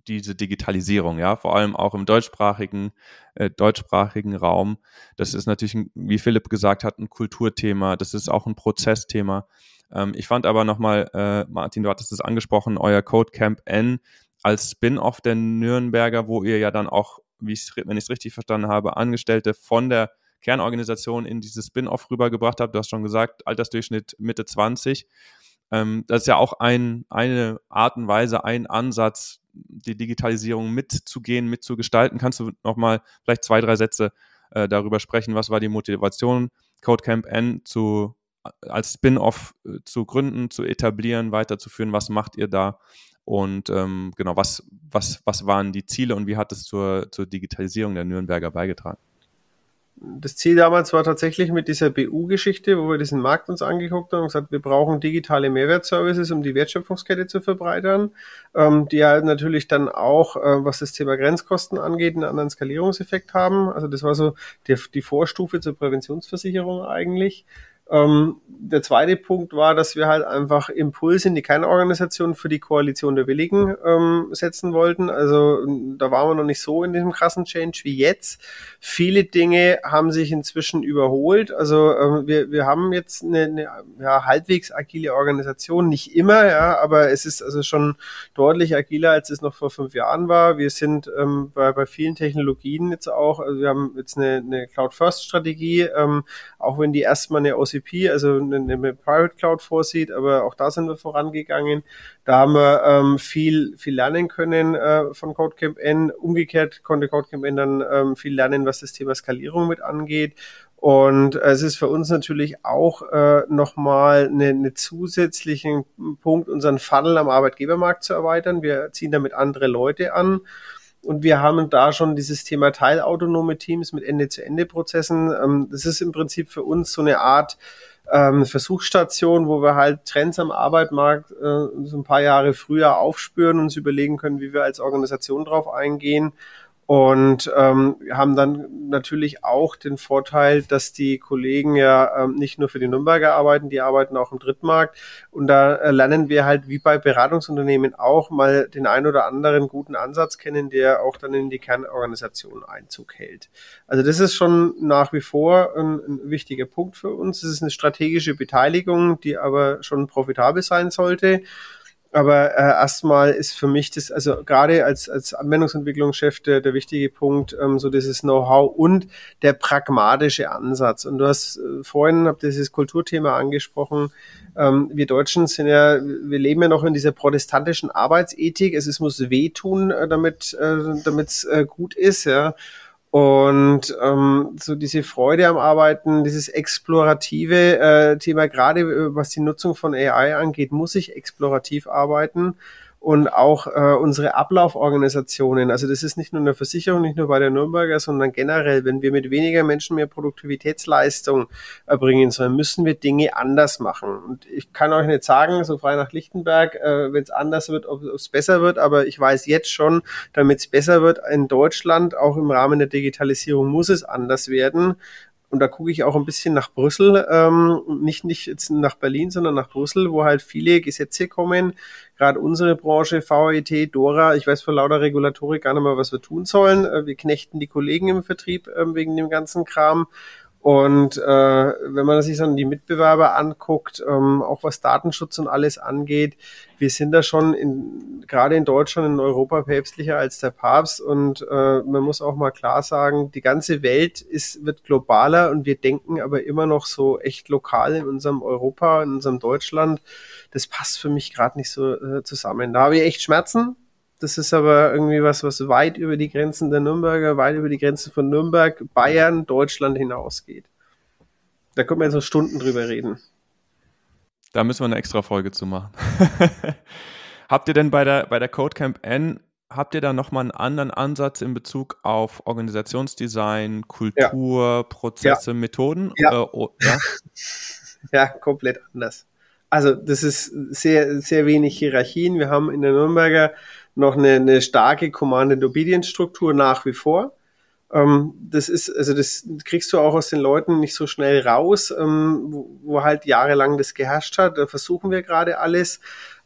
diese Digitalisierung, ja, vor allem auch im deutschsprachigen, äh, deutschsprachigen Raum. Das ist natürlich, wie Philipp gesagt hat, ein Kulturthema, das ist auch ein Prozessthema. Ähm, ich fand aber nochmal, äh, Martin, du hattest es angesprochen, euer Code Camp N als Spin-off der Nürnberger, wo ihr ja dann auch, wie wenn ich es richtig verstanden habe, Angestellte von der Kernorganisation in dieses Spin-off rübergebracht habt. Du hast schon gesagt, Altersdurchschnitt Mitte 20. Ähm, das ist ja auch ein, eine Art und Weise, ein Ansatz, die Digitalisierung mitzugehen, mitzugestalten. Kannst du nochmal vielleicht zwei, drei Sätze äh, darüber sprechen? Was war die Motivation, Codecamp N zu als Spin-off äh, zu gründen, zu etablieren, weiterzuführen? Was macht ihr da? Und ähm, genau, was, was, was waren die Ziele und wie hat es zur, zur Digitalisierung der Nürnberger beigetragen? das Ziel damals war tatsächlich mit dieser BU-Geschichte, wo wir diesen Markt uns angeguckt haben und gesagt, wir brauchen digitale Mehrwertservices, um die Wertschöpfungskette zu verbreitern, ähm, die halt natürlich dann auch, äh, was das Thema Grenzkosten angeht, einen anderen Skalierungseffekt haben. Also das war so die, die Vorstufe zur Präventionsversicherung eigentlich. Ähm, der zweite Punkt war, dass wir halt einfach Impulse in die Kernorganisation für die Koalition der Willigen ähm, setzen wollten. Also da waren wir noch nicht so in diesem krassen Change wie jetzt. Viele Dinge haben sich inzwischen überholt. Also ähm, wir, wir haben jetzt eine, eine ja, halbwegs agile Organisation, nicht immer, ja, aber es ist also schon deutlich agiler, als es noch vor fünf Jahren war. Wir sind ähm, bei, bei vielen Technologien jetzt auch, also wir haben jetzt eine, eine Cloud-First-Strategie, ähm, auch wenn die erstmal eine OCP GCP, also eine, Private Cloud vorsieht, aber auch da sind wir vorangegangen. Da haben wir ähm, viel, viel lernen können äh, von CodeCamp N. Umgekehrt konnte CodeCamp N dann ähm, viel lernen, was das Thema Skalierung mit angeht. Und es ist für uns natürlich auch äh, nochmal eine, eine zusätzlichen Punkt, unseren Funnel am Arbeitgebermarkt zu erweitern. Wir ziehen damit andere Leute an. Und wir haben da schon dieses Thema teilautonome Teams mit Ende-zu-Ende-Prozessen. Ähm, das ist im Prinzip für uns so eine Art ähm, Versuchsstation, wo wir halt Trends am Arbeitsmarkt äh, so ein paar Jahre früher aufspüren und uns überlegen können, wie wir als Organisation drauf eingehen und ähm, haben dann natürlich auch den Vorteil, dass die Kollegen ja ähm, nicht nur für die Nürnberger arbeiten, die arbeiten auch im Drittmarkt. Und da äh, lernen wir halt wie bei Beratungsunternehmen auch mal den ein oder anderen guten Ansatz kennen, der auch dann in die Kernorganisation Einzug hält. Also das ist schon nach wie vor ein, ein wichtiger Punkt für uns. Es ist eine strategische Beteiligung, die aber schon profitabel sein sollte. Aber äh, erstmal ist für mich das, also gerade als, als Anwendungsentwicklungschef der, der wichtige Punkt, ähm, so dieses Know-how und der pragmatische Ansatz. Und du hast äh, vorhin, habt dieses Kulturthema angesprochen. Ähm, wir Deutschen sind ja, wir leben ja noch in dieser protestantischen Arbeitsethik. Es, es muss wehtun, äh, damit äh, es äh, gut ist, ja. Und ähm, so diese Freude am Arbeiten, dieses explorative äh, Thema, gerade äh, was die Nutzung von AI angeht, muss ich explorativ arbeiten und auch äh, unsere Ablauforganisationen. Also das ist nicht nur eine Versicherung, nicht nur bei der Nürnberger, sondern generell, wenn wir mit weniger Menschen mehr Produktivitätsleistung erbringen sollen, müssen wir Dinge anders machen. Und ich kann euch nicht sagen, so frei nach Lichtenberg, äh, wenn es anders wird, ob es besser wird, aber ich weiß jetzt schon, damit es besser wird in Deutschland, auch im Rahmen der Digitalisierung muss es anders werden. Und da gucke ich auch ein bisschen nach Brüssel, ähm, nicht, nicht jetzt nach Berlin, sondern nach Brüssel, wo halt viele Gesetze kommen. Gerade unsere Branche, VIT, DORA, ich weiß vor lauter Regulatorik gar nicht mehr, was wir tun sollen. Äh, wir knechten die Kollegen im Vertrieb äh, wegen dem ganzen Kram. Und äh, wenn man sich dann die Mitbewerber anguckt, ähm, auch was Datenschutz und alles angeht, wir sind da schon in, gerade in Deutschland, in Europa päpstlicher als der Papst. Und äh, man muss auch mal klar sagen, die ganze Welt ist, wird globaler und wir denken aber immer noch so echt lokal in unserem Europa, in unserem Deutschland. Das passt für mich gerade nicht so äh, zusammen. Da habe ich echt Schmerzen, das ist aber irgendwie was, was weit über die Grenzen der Nürnberger, weit über die Grenzen von Nürnberg, Bayern, Deutschland hinausgeht. Da können wir jetzt noch Stunden drüber reden. Da müssen wir eine extra Folge zu machen. habt ihr denn bei der, bei der Codecamp N, habt ihr da nochmal einen anderen Ansatz in Bezug auf Organisationsdesign, Kultur, ja. Prozesse, ja. Methoden? Ja. Äh, oh, ja? ja, komplett anders. Also das ist sehr, sehr wenig Hierarchien. Wir haben in der Nürnberger noch eine, eine starke Command-and-Obedience-Struktur nach wie vor. Ähm, das ist, also das kriegst du auch aus den Leuten nicht so schnell raus, ähm, wo, wo halt jahrelang das geherrscht hat. Da versuchen wir gerade alles.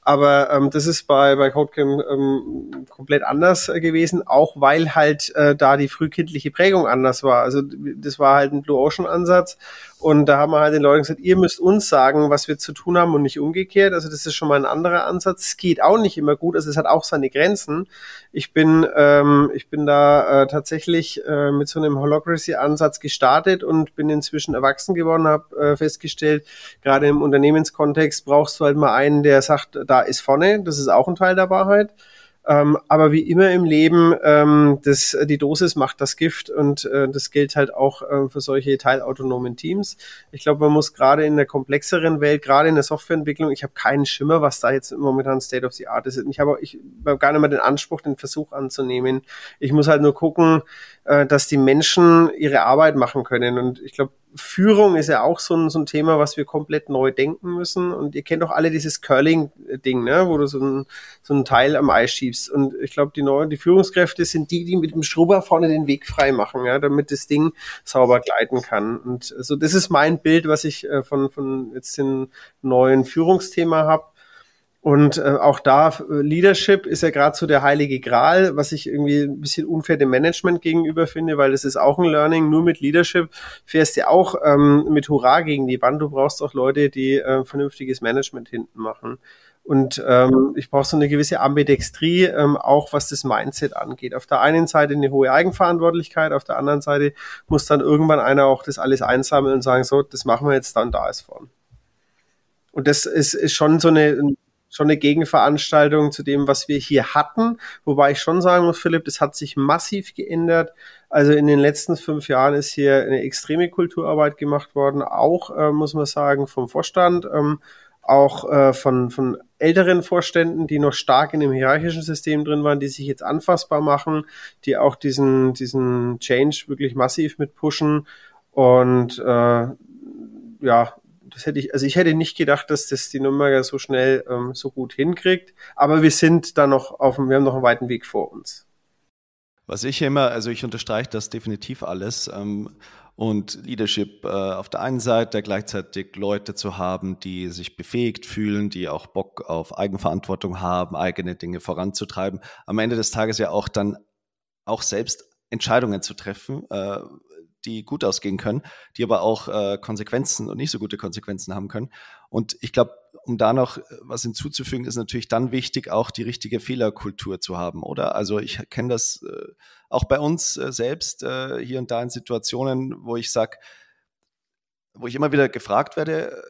Aber ähm, das ist bei, bei CodeCamp ähm, komplett anders äh, gewesen, auch weil halt äh, da die frühkindliche Prägung anders war. Also das war halt ein Blue Ocean Ansatz und da haben wir halt den Leuten gesagt, ihr müsst uns sagen, was wir zu tun haben und nicht umgekehrt. Also das ist schon mal ein anderer Ansatz. Es geht auch nicht immer gut, also es hat auch seine Grenzen. Ich bin, ähm, ich bin da äh, tatsächlich äh, mit so einem Holocracy-Ansatz gestartet und bin inzwischen erwachsen geworden, habe äh, festgestellt, gerade im Unternehmenskontext brauchst du halt mal einen, der sagt, da ist vorne, das ist auch ein Teil der Wahrheit. Ähm, aber wie immer im Leben, ähm, das, die Dosis macht das Gift und äh, das gilt halt auch äh, für solche teilautonomen Teams. Ich glaube, man muss gerade in der komplexeren Welt, gerade in der Softwareentwicklung, ich habe keinen Schimmer, was da jetzt momentan State of the Art ist. Ich habe ich hab gar nicht mehr den Anspruch, den Versuch anzunehmen. Ich muss halt nur gucken, äh, dass die Menschen ihre Arbeit machen können. Und ich glaube, Führung ist ja auch so ein, so ein Thema, was wir komplett neu denken müssen. Und ihr kennt doch alle dieses Curling-Ding, ne? wo du so ein, so ein Teil am Eis schiebst. Und ich glaube, die neuen, die Führungskräfte sind die, die mit dem Schrubber vorne den Weg frei machen, ja, damit das Ding sauber gleiten kann. Und so, also das ist mein Bild, was ich äh, von, von jetzt den neuen Führungsthema habe. Und äh, auch da, äh, Leadership ist ja gerade so der heilige Gral, was ich irgendwie ein bisschen unfair dem Management gegenüber finde, weil das ist auch ein Learning. Nur mit Leadership fährst du auch ähm, mit Hurra gegen die Wand. Du brauchst auch Leute, die äh, vernünftiges Management hinten machen. Und ähm, ich brauche so eine gewisse Ambidextrie, ähm, auch was das Mindset angeht. Auf der einen Seite eine hohe Eigenverantwortlichkeit, auf der anderen Seite muss dann irgendwann einer auch das alles einsammeln und sagen, so, das machen wir jetzt dann, da ist vorn. Und das ist, ist schon so eine schon eine Gegenveranstaltung zu dem, was wir hier hatten. Wobei ich schon sagen muss, Philipp, das hat sich massiv geändert. Also in den letzten fünf Jahren ist hier eine extreme Kulturarbeit gemacht worden, auch, äh, muss man sagen, vom Vorstand, ähm, auch äh, von, von älteren Vorständen, die noch stark in dem hierarchischen System drin waren, die sich jetzt anfassbar machen, die auch diesen, diesen Change wirklich massiv mit pushen. Und äh, ja, das hätte ich, also ich hätte nicht gedacht, dass das die Nürnberger so schnell ähm, so gut hinkriegt. Aber wir sind da noch auf wir haben noch einen weiten Weg vor uns. Was ich immer, also ich unterstreiche das definitiv alles. Ähm, und Leadership äh, auf der einen Seite, gleichzeitig Leute zu haben, die sich befähigt fühlen, die auch Bock auf Eigenverantwortung haben, eigene Dinge voranzutreiben. Am Ende des Tages ja auch dann auch selbst Entscheidungen zu treffen, äh, die gut ausgehen können, die aber auch äh, Konsequenzen und nicht so gute Konsequenzen haben können. Und ich glaube, um da noch äh, was hinzuzufügen, ist natürlich dann wichtig, auch die richtige Fehlerkultur zu haben, oder? Also ich kenne das äh, auch bei uns äh, selbst äh, hier und da in Situationen, wo ich sage, wo ich immer wieder gefragt werde,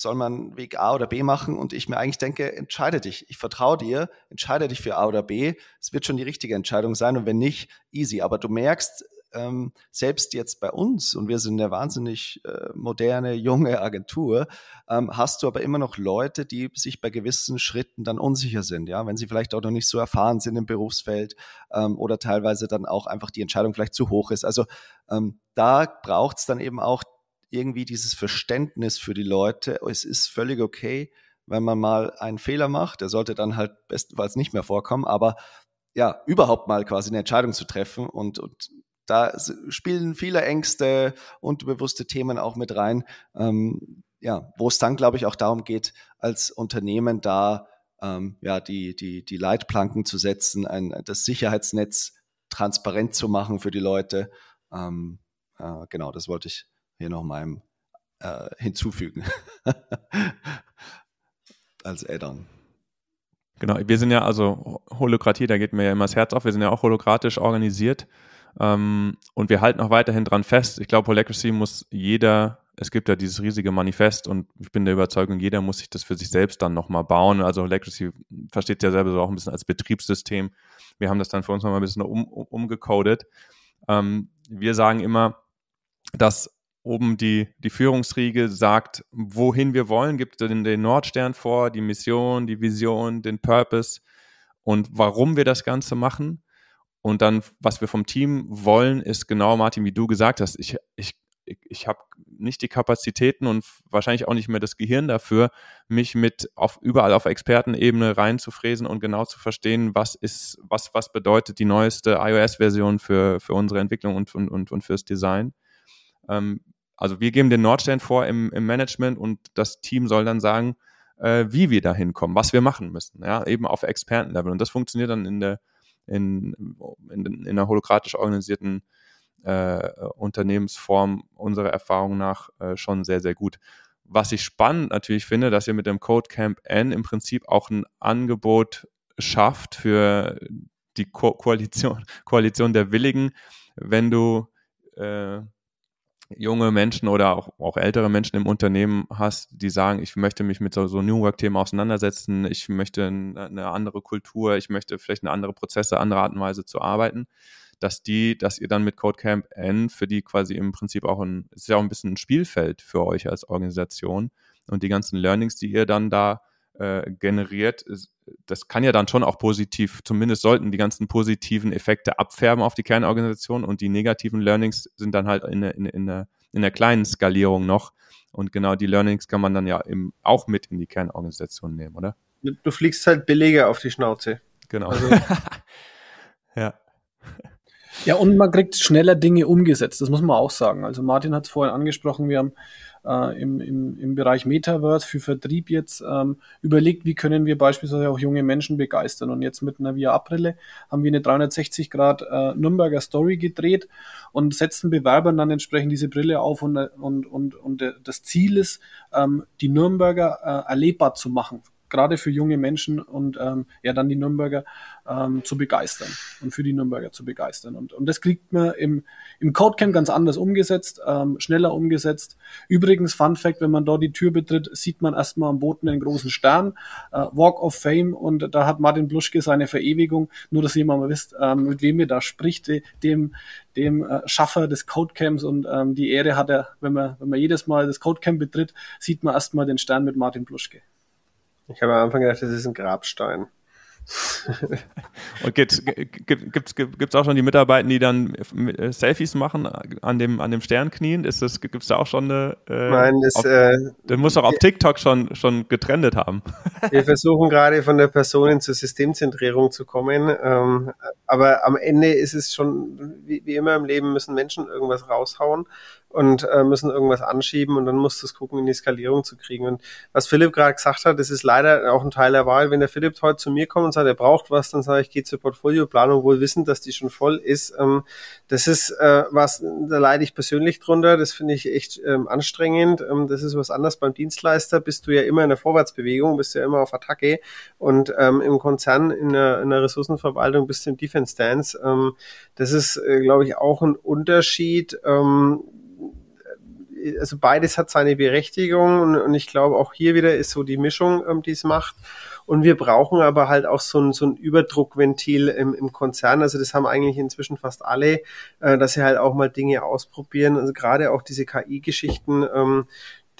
soll man Weg A oder B machen und ich mir eigentlich denke, entscheide dich. Ich vertraue dir, entscheide dich für A oder B. Es wird schon die richtige Entscheidung sein und wenn nicht, easy. Aber du merkst, ähm, selbst jetzt bei uns, und wir sind eine wahnsinnig äh, moderne, junge Agentur, ähm, hast du aber immer noch Leute, die sich bei gewissen Schritten dann unsicher sind, ja, wenn sie vielleicht auch noch nicht so erfahren sind im Berufsfeld ähm, oder teilweise dann auch einfach die Entscheidung vielleicht zu hoch ist. Also ähm, da braucht es dann eben auch irgendwie dieses Verständnis für die Leute. Es ist völlig okay, wenn man mal einen Fehler macht. Der sollte dann halt bestenfalls nicht mehr vorkommen, aber ja, überhaupt mal quasi eine Entscheidung zu treffen und, und da spielen viele Ängste, unterbewusste Themen auch mit rein. Ähm, ja, wo es dann, glaube ich, auch darum geht, als Unternehmen da ähm, ja, die, die, die Leitplanken zu setzen, ein, das Sicherheitsnetz transparent zu machen für die Leute. Ähm, äh, genau, das wollte ich hier noch mal äh, hinzufügen. als Add-on. Genau, wir sind ja also Holokratie, da geht mir ja immer das Herz auf, wir sind ja auch holokratisch organisiert. Ähm, und wir halten auch weiterhin dran fest. Ich glaube, Holacracy muss jeder, es gibt ja dieses riesige Manifest und ich bin der Überzeugung, jeder muss sich das für sich selbst dann nochmal bauen. Also Holacracy versteht ja selber so auch ein bisschen als Betriebssystem. Wir haben das dann für uns nochmal ein bisschen um, um, umgecodet. Ähm, wir sagen immer, dass oben die, die Führungsriege sagt, wohin wir wollen, gibt den, den Nordstern vor, die Mission, die Vision, den Purpose und warum wir das Ganze machen. Und dann, was wir vom Team wollen, ist genau, Martin, wie du gesagt hast, ich, ich, ich habe nicht die Kapazitäten und wahrscheinlich auch nicht mehr das Gehirn dafür, mich mit auf überall auf Expertenebene reinzufräsen und genau zu verstehen, was ist, was, was bedeutet die neueste iOS-Version für, für unsere Entwicklung und, und, und, und fürs Design. Ähm, also wir geben den Nordstern vor im, im Management und das Team soll dann sagen, äh, wie wir da hinkommen, was wir machen müssen, ja, eben auf Expertenlevel. Und das funktioniert dann in der in, in, in einer holokratisch organisierten äh, Unternehmensform unserer Erfahrung nach äh, schon sehr, sehr gut. Was ich spannend natürlich finde, dass ihr mit dem Code Camp N im Prinzip auch ein Angebot schafft für die Ko Koalition, Koalition der Willigen, wenn du äh, junge Menschen oder auch, auch ältere Menschen im Unternehmen hast, die sagen, ich möchte mich mit so, so New Work-Themen auseinandersetzen, ich möchte eine andere Kultur, ich möchte vielleicht eine andere Prozesse, andere Art und Weise zu arbeiten, dass die, dass ihr dann mit Codecamp N für die quasi im Prinzip auch ein, ist ja auch ein bisschen ein Spielfeld für euch als Organisation und die ganzen Learnings, die ihr dann da äh, generiert, das kann ja dann schon auch positiv, zumindest sollten die ganzen positiven Effekte abfärben auf die Kernorganisation und die negativen Learnings sind dann halt in, in, in, der, in der kleinen Skalierung noch. Und genau die Learnings kann man dann ja eben auch mit in die Kernorganisation nehmen, oder? Du fliegst halt billiger auf die Schnauze. Genau. Also. ja. Ja, und man kriegt schneller Dinge umgesetzt, das muss man auch sagen. Also Martin hat es vorhin angesprochen, wir haben äh, im, im, im Bereich Metaverse für Vertrieb jetzt ähm, überlegt, wie können wir beispielsweise auch junge Menschen begeistern. Und jetzt mit einer VR-Brille haben wir eine 360 Grad äh, Nürnberger Story gedreht und setzen Bewerbern dann entsprechend diese Brille auf und, und, und, und das Ziel ist, ähm, die Nürnberger äh, erlebbar zu machen gerade für junge Menschen und ähm, ja dann die Nürnberger ähm, zu begeistern und für die Nürnberger zu begeistern. Und, und das kriegt man im, im Codecamp ganz anders umgesetzt, ähm, schneller umgesetzt. Übrigens, Fun Fact, wenn man dort die Tür betritt, sieht man erstmal am Boden einen großen Stern, äh, Walk of Fame und da hat Martin Bluschke seine Verewigung, nur dass ihr mal wisst, ähm, mit wem ihr da spricht, dem, dem äh, Schaffer des Codecamps und ähm, die Ehre hat er, wenn man, wenn man jedes Mal das Codecamp betritt, sieht man erstmal den Stern mit Martin Bluschke. Ich habe am Anfang gedacht, das ist ein Grabstein. Und gibt es gibt's auch schon die Mitarbeiter, die dann äh, Selfies machen an dem, an dem Stern knien? Das, gibt's da auch schon eine, äh, Nein, das, auf, äh, das muss doch auf TikTok schon, schon getrendet haben. Wir versuchen gerade von der Personen zur Systemzentrierung zu kommen, ähm, aber am Ende ist es schon, wie, wie immer im Leben müssen Menschen irgendwas raushauen und äh, müssen irgendwas anschieben und dann muss das gucken, in die Skalierung zu kriegen. Und was Philipp gerade gesagt hat, das ist leider auch ein Teil der Wahl. Wenn der Philipp heute zu mir kommt und sagt, er braucht was, dann sage ich, geh zur Portfolioplanung, wohl wissend, dass die schon voll ist. Ähm, das ist äh, was, da leide ich persönlich drunter. Das finde ich echt ähm, anstrengend. Ähm, das ist was anderes beim Dienstleister. Bist du ja immer in der Vorwärtsbewegung, bist ja immer auf Attacke und ähm, im Konzern, in der, in der Ressourcenverwaltung bist du im Defense Stance. Ähm, das ist, äh, glaube ich, auch ein Unterschied. Ähm, also beides hat seine Berechtigung und, und ich glaube auch hier wieder ist so die Mischung, ähm, die es macht. Und wir brauchen aber halt auch so ein, so ein Überdruckventil im, im Konzern. Also das haben eigentlich inzwischen fast alle, äh, dass sie halt auch mal Dinge ausprobieren. Also gerade auch diese KI-Geschichten, ähm,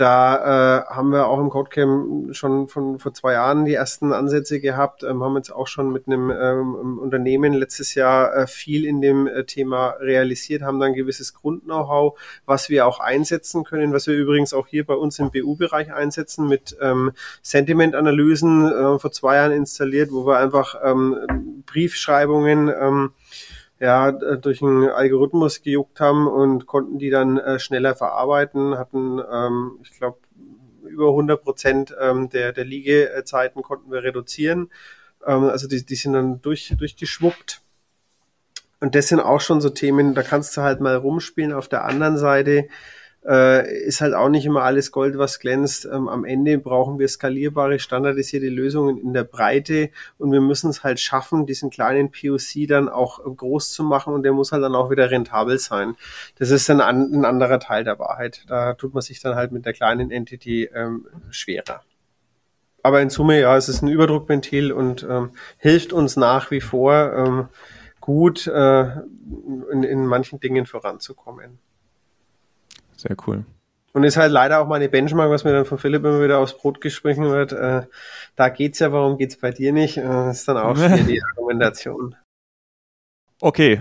da äh, haben wir auch im Codecamp schon von vor zwei Jahren die ersten Ansätze gehabt, ähm, haben jetzt auch schon mit einem ähm, Unternehmen letztes Jahr äh, viel in dem äh, Thema realisiert, haben dann gewisses Grund-Know-how, was wir auch einsetzen können, was wir übrigens auch hier bei uns im BU-Bereich einsetzen mit ähm, Sentiment-Analysen äh, vor zwei Jahren installiert, wo wir einfach ähm, Briefschreibungen ähm, ja, äh, durch einen Algorithmus gejuckt haben und konnten die dann äh, schneller verarbeiten, hatten, ähm, ich glaube, über 100 Prozent ähm, der, der Liegezeiten konnten wir reduzieren. Ähm, also die, die sind dann durch, durchgeschwuppt. Und das sind auch schon so Themen, da kannst du halt mal rumspielen. Auf der anderen Seite äh, ist halt auch nicht immer alles Gold, was glänzt. Ähm, am Ende brauchen wir skalierbare, standardisierte Lösungen in der Breite und wir müssen es halt schaffen, diesen kleinen POC dann auch groß zu machen und der muss halt dann auch wieder rentabel sein. Das ist dann ein, ein anderer Teil der Wahrheit. Da tut man sich dann halt mit der kleinen Entity ähm, schwerer. Aber in Summe, ja, es ist ein Überdruckventil und ähm, hilft uns nach wie vor ähm, gut, äh, in, in manchen Dingen voranzukommen. Sehr cool. Und ist halt leider auch meine Benchmark, was mir dann von Philipp immer wieder aufs Brot gesprochen wird. Äh, da geht's ja, warum geht's bei dir nicht? Äh, das ist dann auch schon die Argumentation. Okay,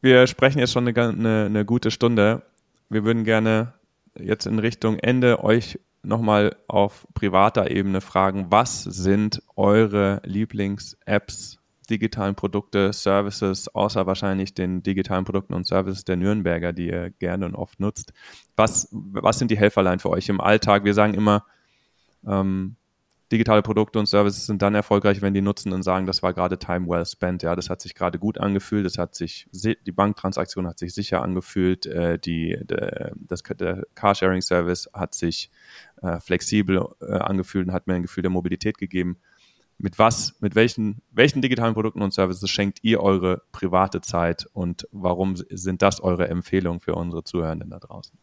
wir sprechen jetzt schon eine, eine, eine gute Stunde. Wir würden gerne jetzt in Richtung Ende euch nochmal auf privater Ebene fragen, was sind eure Lieblings-Apps digitalen Produkte, Services, außer wahrscheinlich den digitalen Produkten und Services der Nürnberger, die ihr gerne und oft nutzt. Was, was sind die Helferlein für euch im Alltag? Wir sagen immer, ähm, digitale Produkte und Services sind dann erfolgreich, wenn die nutzen und sagen, das war gerade time well spent. Ja, das hat sich gerade gut angefühlt, das hat sich, die Banktransaktion hat sich sicher angefühlt, äh, die, de, das, der Carsharing-Service hat sich äh, flexibel äh, angefühlt und hat mir ein Gefühl der Mobilität gegeben mit was, mit welchen, welchen digitalen Produkten und Services schenkt ihr eure private Zeit und warum sind das eure Empfehlungen für unsere Zuhörenden da draußen?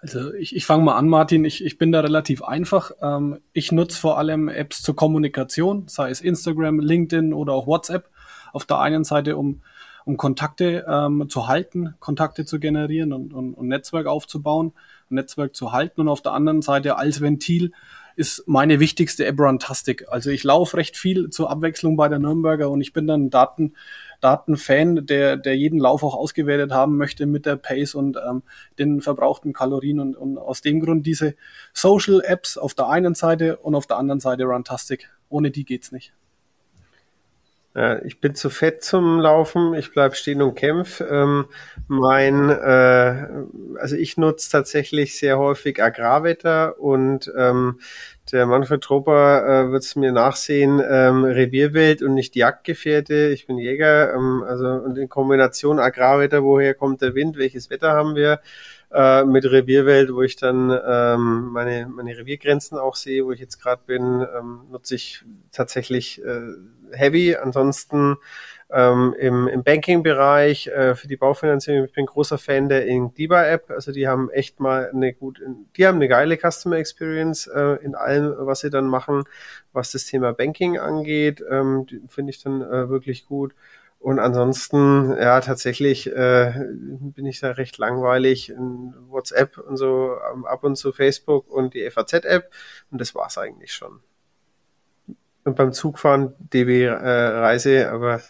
Also ich, ich fange mal an, Martin. Ich, ich bin da relativ einfach. Ähm, ich nutze vor allem Apps zur Kommunikation, sei es Instagram, LinkedIn oder auch WhatsApp. Auf der einen Seite, um, um Kontakte ähm, zu halten, Kontakte zu generieren und, und, und Netzwerk aufzubauen, Netzwerk zu halten. Und auf der anderen Seite als Ventil ist meine wichtigste App Runtastic. Also ich laufe recht viel zur Abwechslung bei der Nürnberger und ich bin dann Daten Datenfan, der, der jeden Lauf auch ausgewertet haben möchte mit der Pace und ähm, den verbrauchten Kalorien und, und aus dem Grund diese Social Apps auf der einen Seite und auf der anderen Seite Runtastic. Ohne die geht's nicht. Ja, ich bin zu fett zum Laufen, ich bleib stehen und kämpf. Ähm, mein, äh, also ich nutze tatsächlich sehr häufig Agrarwetter und ähm, der Manfred Tropper äh, wird es mir nachsehen, ähm, Revierwelt und nicht Jagdgefährte. Ich bin Jäger, ähm, also und in Kombination Agrarwetter, woher kommt der Wind, welches Wetter haben wir? Äh, mit Revierwelt, wo ich dann ähm, meine, meine Reviergrenzen auch sehe, wo ich jetzt gerade bin, ähm, nutze ich tatsächlich äh, Heavy. Ansonsten ähm, im, im Banking-Bereich äh, für die Baufinanzierung. Ich bin großer Fan der Inkdiba-App. Also die haben echt mal eine gut, die haben eine geile Customer Experience äh, in allem, was sie dann machen, was das Thema Banking angeht. Ähm, Finde ich dann äh, wirklich gut. Und ansonsten, ja, tatsächlich äh, bin ich da recht langweilig in WhatsApp und so, ähm, ab und zu Facebook und die FAZ-App. Und das war's eigentlich schon und beim Zugfahren DB äh, Reise, aber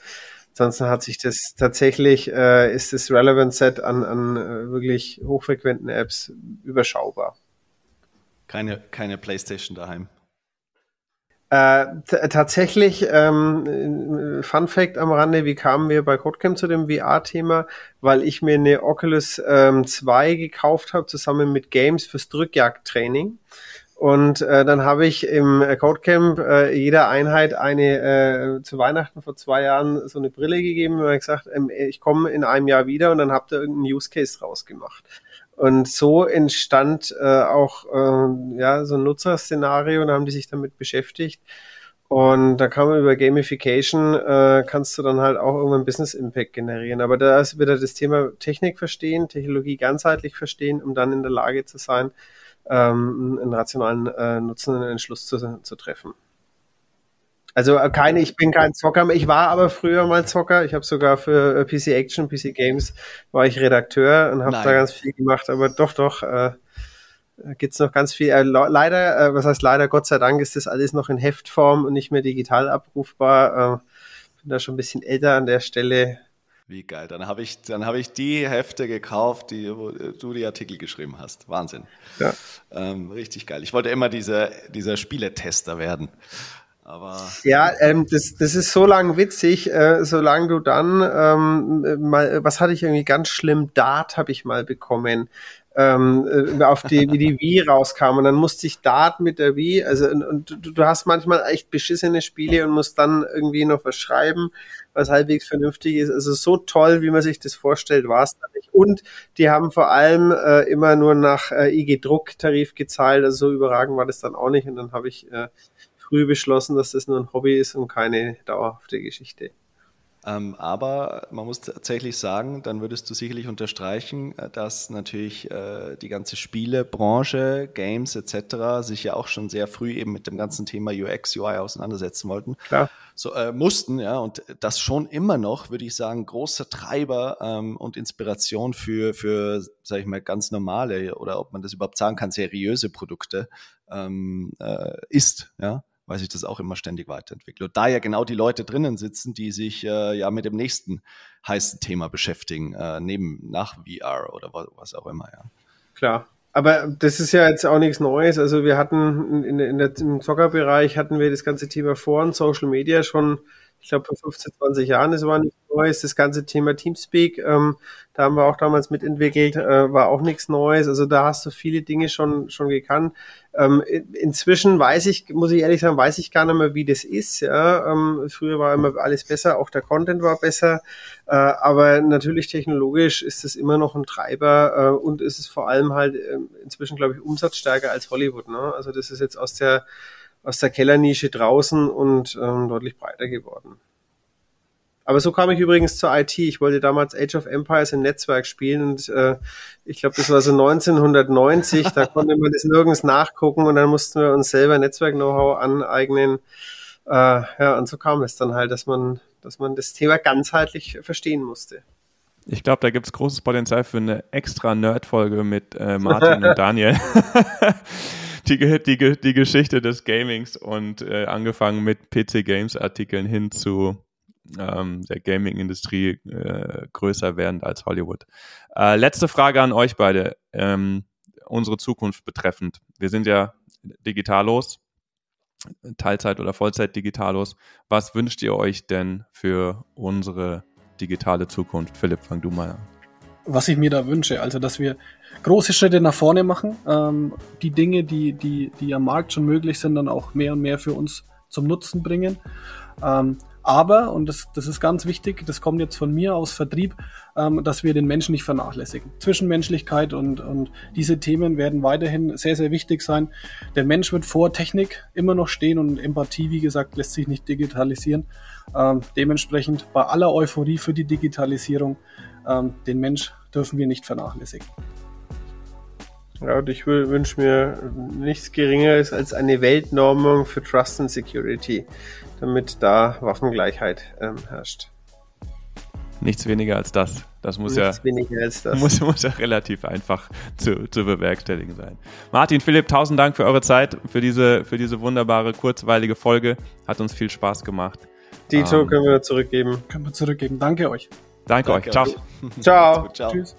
ansonsten hat sich das tatsächlich, äh, ist das Relevant Set an, an äh, wirklich hochfrequenten Apps überschaubar. Keine, keine Playstation daheim. Äh, tatsächlich, ähm, Fun Fact am Rande, wie kamen wir bei Codecamp zu dem VR-Thema? Weil ich mir eine Oculus ähm, 2 gekauft habe, zusammen mit Games fürs Drückjagdtraining. Und äh, dann habe ich im Codecamp äh, jeder Einheit eine äh, zu Weihnachten vor zwei Jahren so eine Brille gegeben und gesagt, ähm, ich komme in einem Jahr wieder und dann habt ihr irgendeinen Use Case rausgemacht. Und so entstand äh, auch äh, ja so ein Nutzerszenario und haben die sich damit beschäftigt. Und da kann man über Gamification, äh, kannst du dann halt auch irgendwann Business Impact generieren. Aber da ist wieder das Thema Technik verstehen, Technologie ganzheitlich verstehen, um dann in der Lage zu sein, ähm, einen rationalen äh, Nutzen, einen Entschluss zu, zu treffen. Also äh, keine, ich bin kein Zocker, ich war aber früher mal Zocker. Ich habe sogar für äh, PC Action, PC Games war ich Redakteur und habe da ganz viel gemacht. Aber doch, doch, äh, gibt's noch ganz viel. Äh, leider, äh, was heißt leider, Gott sei Dank ist das alles noch in Heftform und nicht mehr digital abrufbar. Äh, bin da schon ein bisschen älter an der Stelle. Wie geil. Dann habe ich, dann ich die Hefte gekauft, die, wo du die Artikel geschrieben hast. Wahnsinn. Ja. Ähm, richtig geil. Ich wollte immer dieser, dieser Spieletester werden. Aber ja, ähm, das, das ist so lang witzig, äh, solange du dann ähm, mal, was hatte ich irgendwie ganz schlimm, Dart habe ich mal bekommen ähm, äh, auf die, wie die Wii rauskam. Und dann musste ich Dart mit der Wii, also und, und du, hast manchmal echt beschissene Spiele und musst dann irgendwie noch was schreiben, was halbwegs vernünftig ist. Also so toll, wie man sich das vorstellt, war es da nicht. Und die haben vor allem äh, immer nur nach äh, IG-Druck-Tarif gezahlt, also so überragend war das dann auch nicht. Und dann habe ich äh, früh beschlossen, dass das nur ein Hobby ist und keine dauerhafte Geschichte. Ähm, aber man muss tatsächlich sagen, dann würdest du sicherlich unterstreichen, äh, dass natürlich äh, die ganze Spielebranche, Games etc. sich ja auch schon sehr früh eben mit dem ganzen Thema UX, UI auseinandersetzen wollten. Klar. So, äh, mussten, ja, und das schon immer noch, würde ich sagen, großer Treiber ähm, und Inspiration für, für, sage ich mal, ganz normale oder ob man das überhaupt sagen kann, seriöse Produkte ähm, äh, ist, ja weil sich das auch immer ständig weiterentwickelt. Und da ja genau die Leute drinnen sitzen, die sich äh, ja mit dem nächsten heißen Thema beschäftigen, äh, neben nach VR oder was, was auch immer, ja. Klar. Aber das ist ja jetzt auch nichts Neues. Also wir hatten in, in der, im Zockerbereich hatten wir das ganze Thema Foren, Social Media schon, ich glaube vor 15, 20 Jahren, das war nichts Neues. Das ganze Thema Teamspeak, ähm, da haben wir auch damals mitentwickelt, äh, war auch nichts Neues. Also da hast du viele Dinge schon, schon gekannt. Ähm, inzwischen weiß ich, muss ich ehrlich sagen, weiß ich gar nicht mehr, wie das ist. Ja? Ähm, früher war immer alles besser, auch der Content war besser. Äh, aber natürlich technologisch ist es immer noch ein Treiber äh, und ist es vor allem halt äh, inzwischen, glaube ich, umsatzstärker als Hollywood. Ne? Also das ist jetzt aus der aus der Kellernische draußen und ähm, deutlich breiter geworden. Aber so kam ich übrigens zur IT. Ich wollte damals Age of Empires im Netzwerk spielen und äh, ich glaube, das war so 1990. da konnte man das nirgends nachgucken und dann mussten wir uns selber Netzwerk-Know-how aneignen. Äh, ja, und so kam es dann halt, dass man, dass man das Thema ganzheitlich verstehen musste. Ich glaube, da gibt es großes Potenzial für eine extra Nerd-Folge mit äh, Martin und Daniel. die, die, die Geschichte des Gamings und äh, angefangen mit PC-Games-Artikeln hin zu ähm, der Gaming-Industrie äh, größer werdend als Hollywood. Äh, letzte Frage an euch beide, ähm, unsere Zukunft betreffend. Wir sind ja digitallos, Teilzeit- oder Vollzeit-digitallos. Was wünscht ihr euch denn für unsere digitale Zukunft? Philipp, fang du mal an. Was ich mir da wünsche, also dass wir große Schritte nach vorne machen, ähm, die Dinge, die, die, die am Markt schon möglich sind, dann auch mehr und mehr für uns zum Nutzen bringen. Ähm, aber, und das, das ist ganz wichtig, das kommt jetzt von mir aus Vertrieb, ähm, dass wir den Menschen nicht vernachlässigen. Zwischenmenschlichkeit und, und diese Themen werden weiterhin sehr, sehr wichtig sein. Der Mensch wird vor Technik immer noch stehen und Empathie, wie gesagt, lässt sich nicht digitalisieren. Ähm, dementsprechend bei aller Euphorie für die Digitalisierung, den Mensch dürfen wir nicht vernachlässigen. Ja, und ich wünsche mir nichts Geringeres als eine Weltnormung für Trust and Security, damit da Waffengleichheit ähm, herrscht. Nichts weniger als das. Das muss Nichts ja, das. Muss, muss ja relativ einfach zu, zu bewerkstelligen sein. Martin, Philipp, tausend Dank für eure Zeit, für diese, für diese wunderbare, kurzweilige Folge. Hat uns viel Spaß gemacht. Dito ähm, können wir zurückgeben. Können wir zurückgeben. Danke euch. Danke, Danke euch. Ciao. Ciao. Ciao. Tschüss.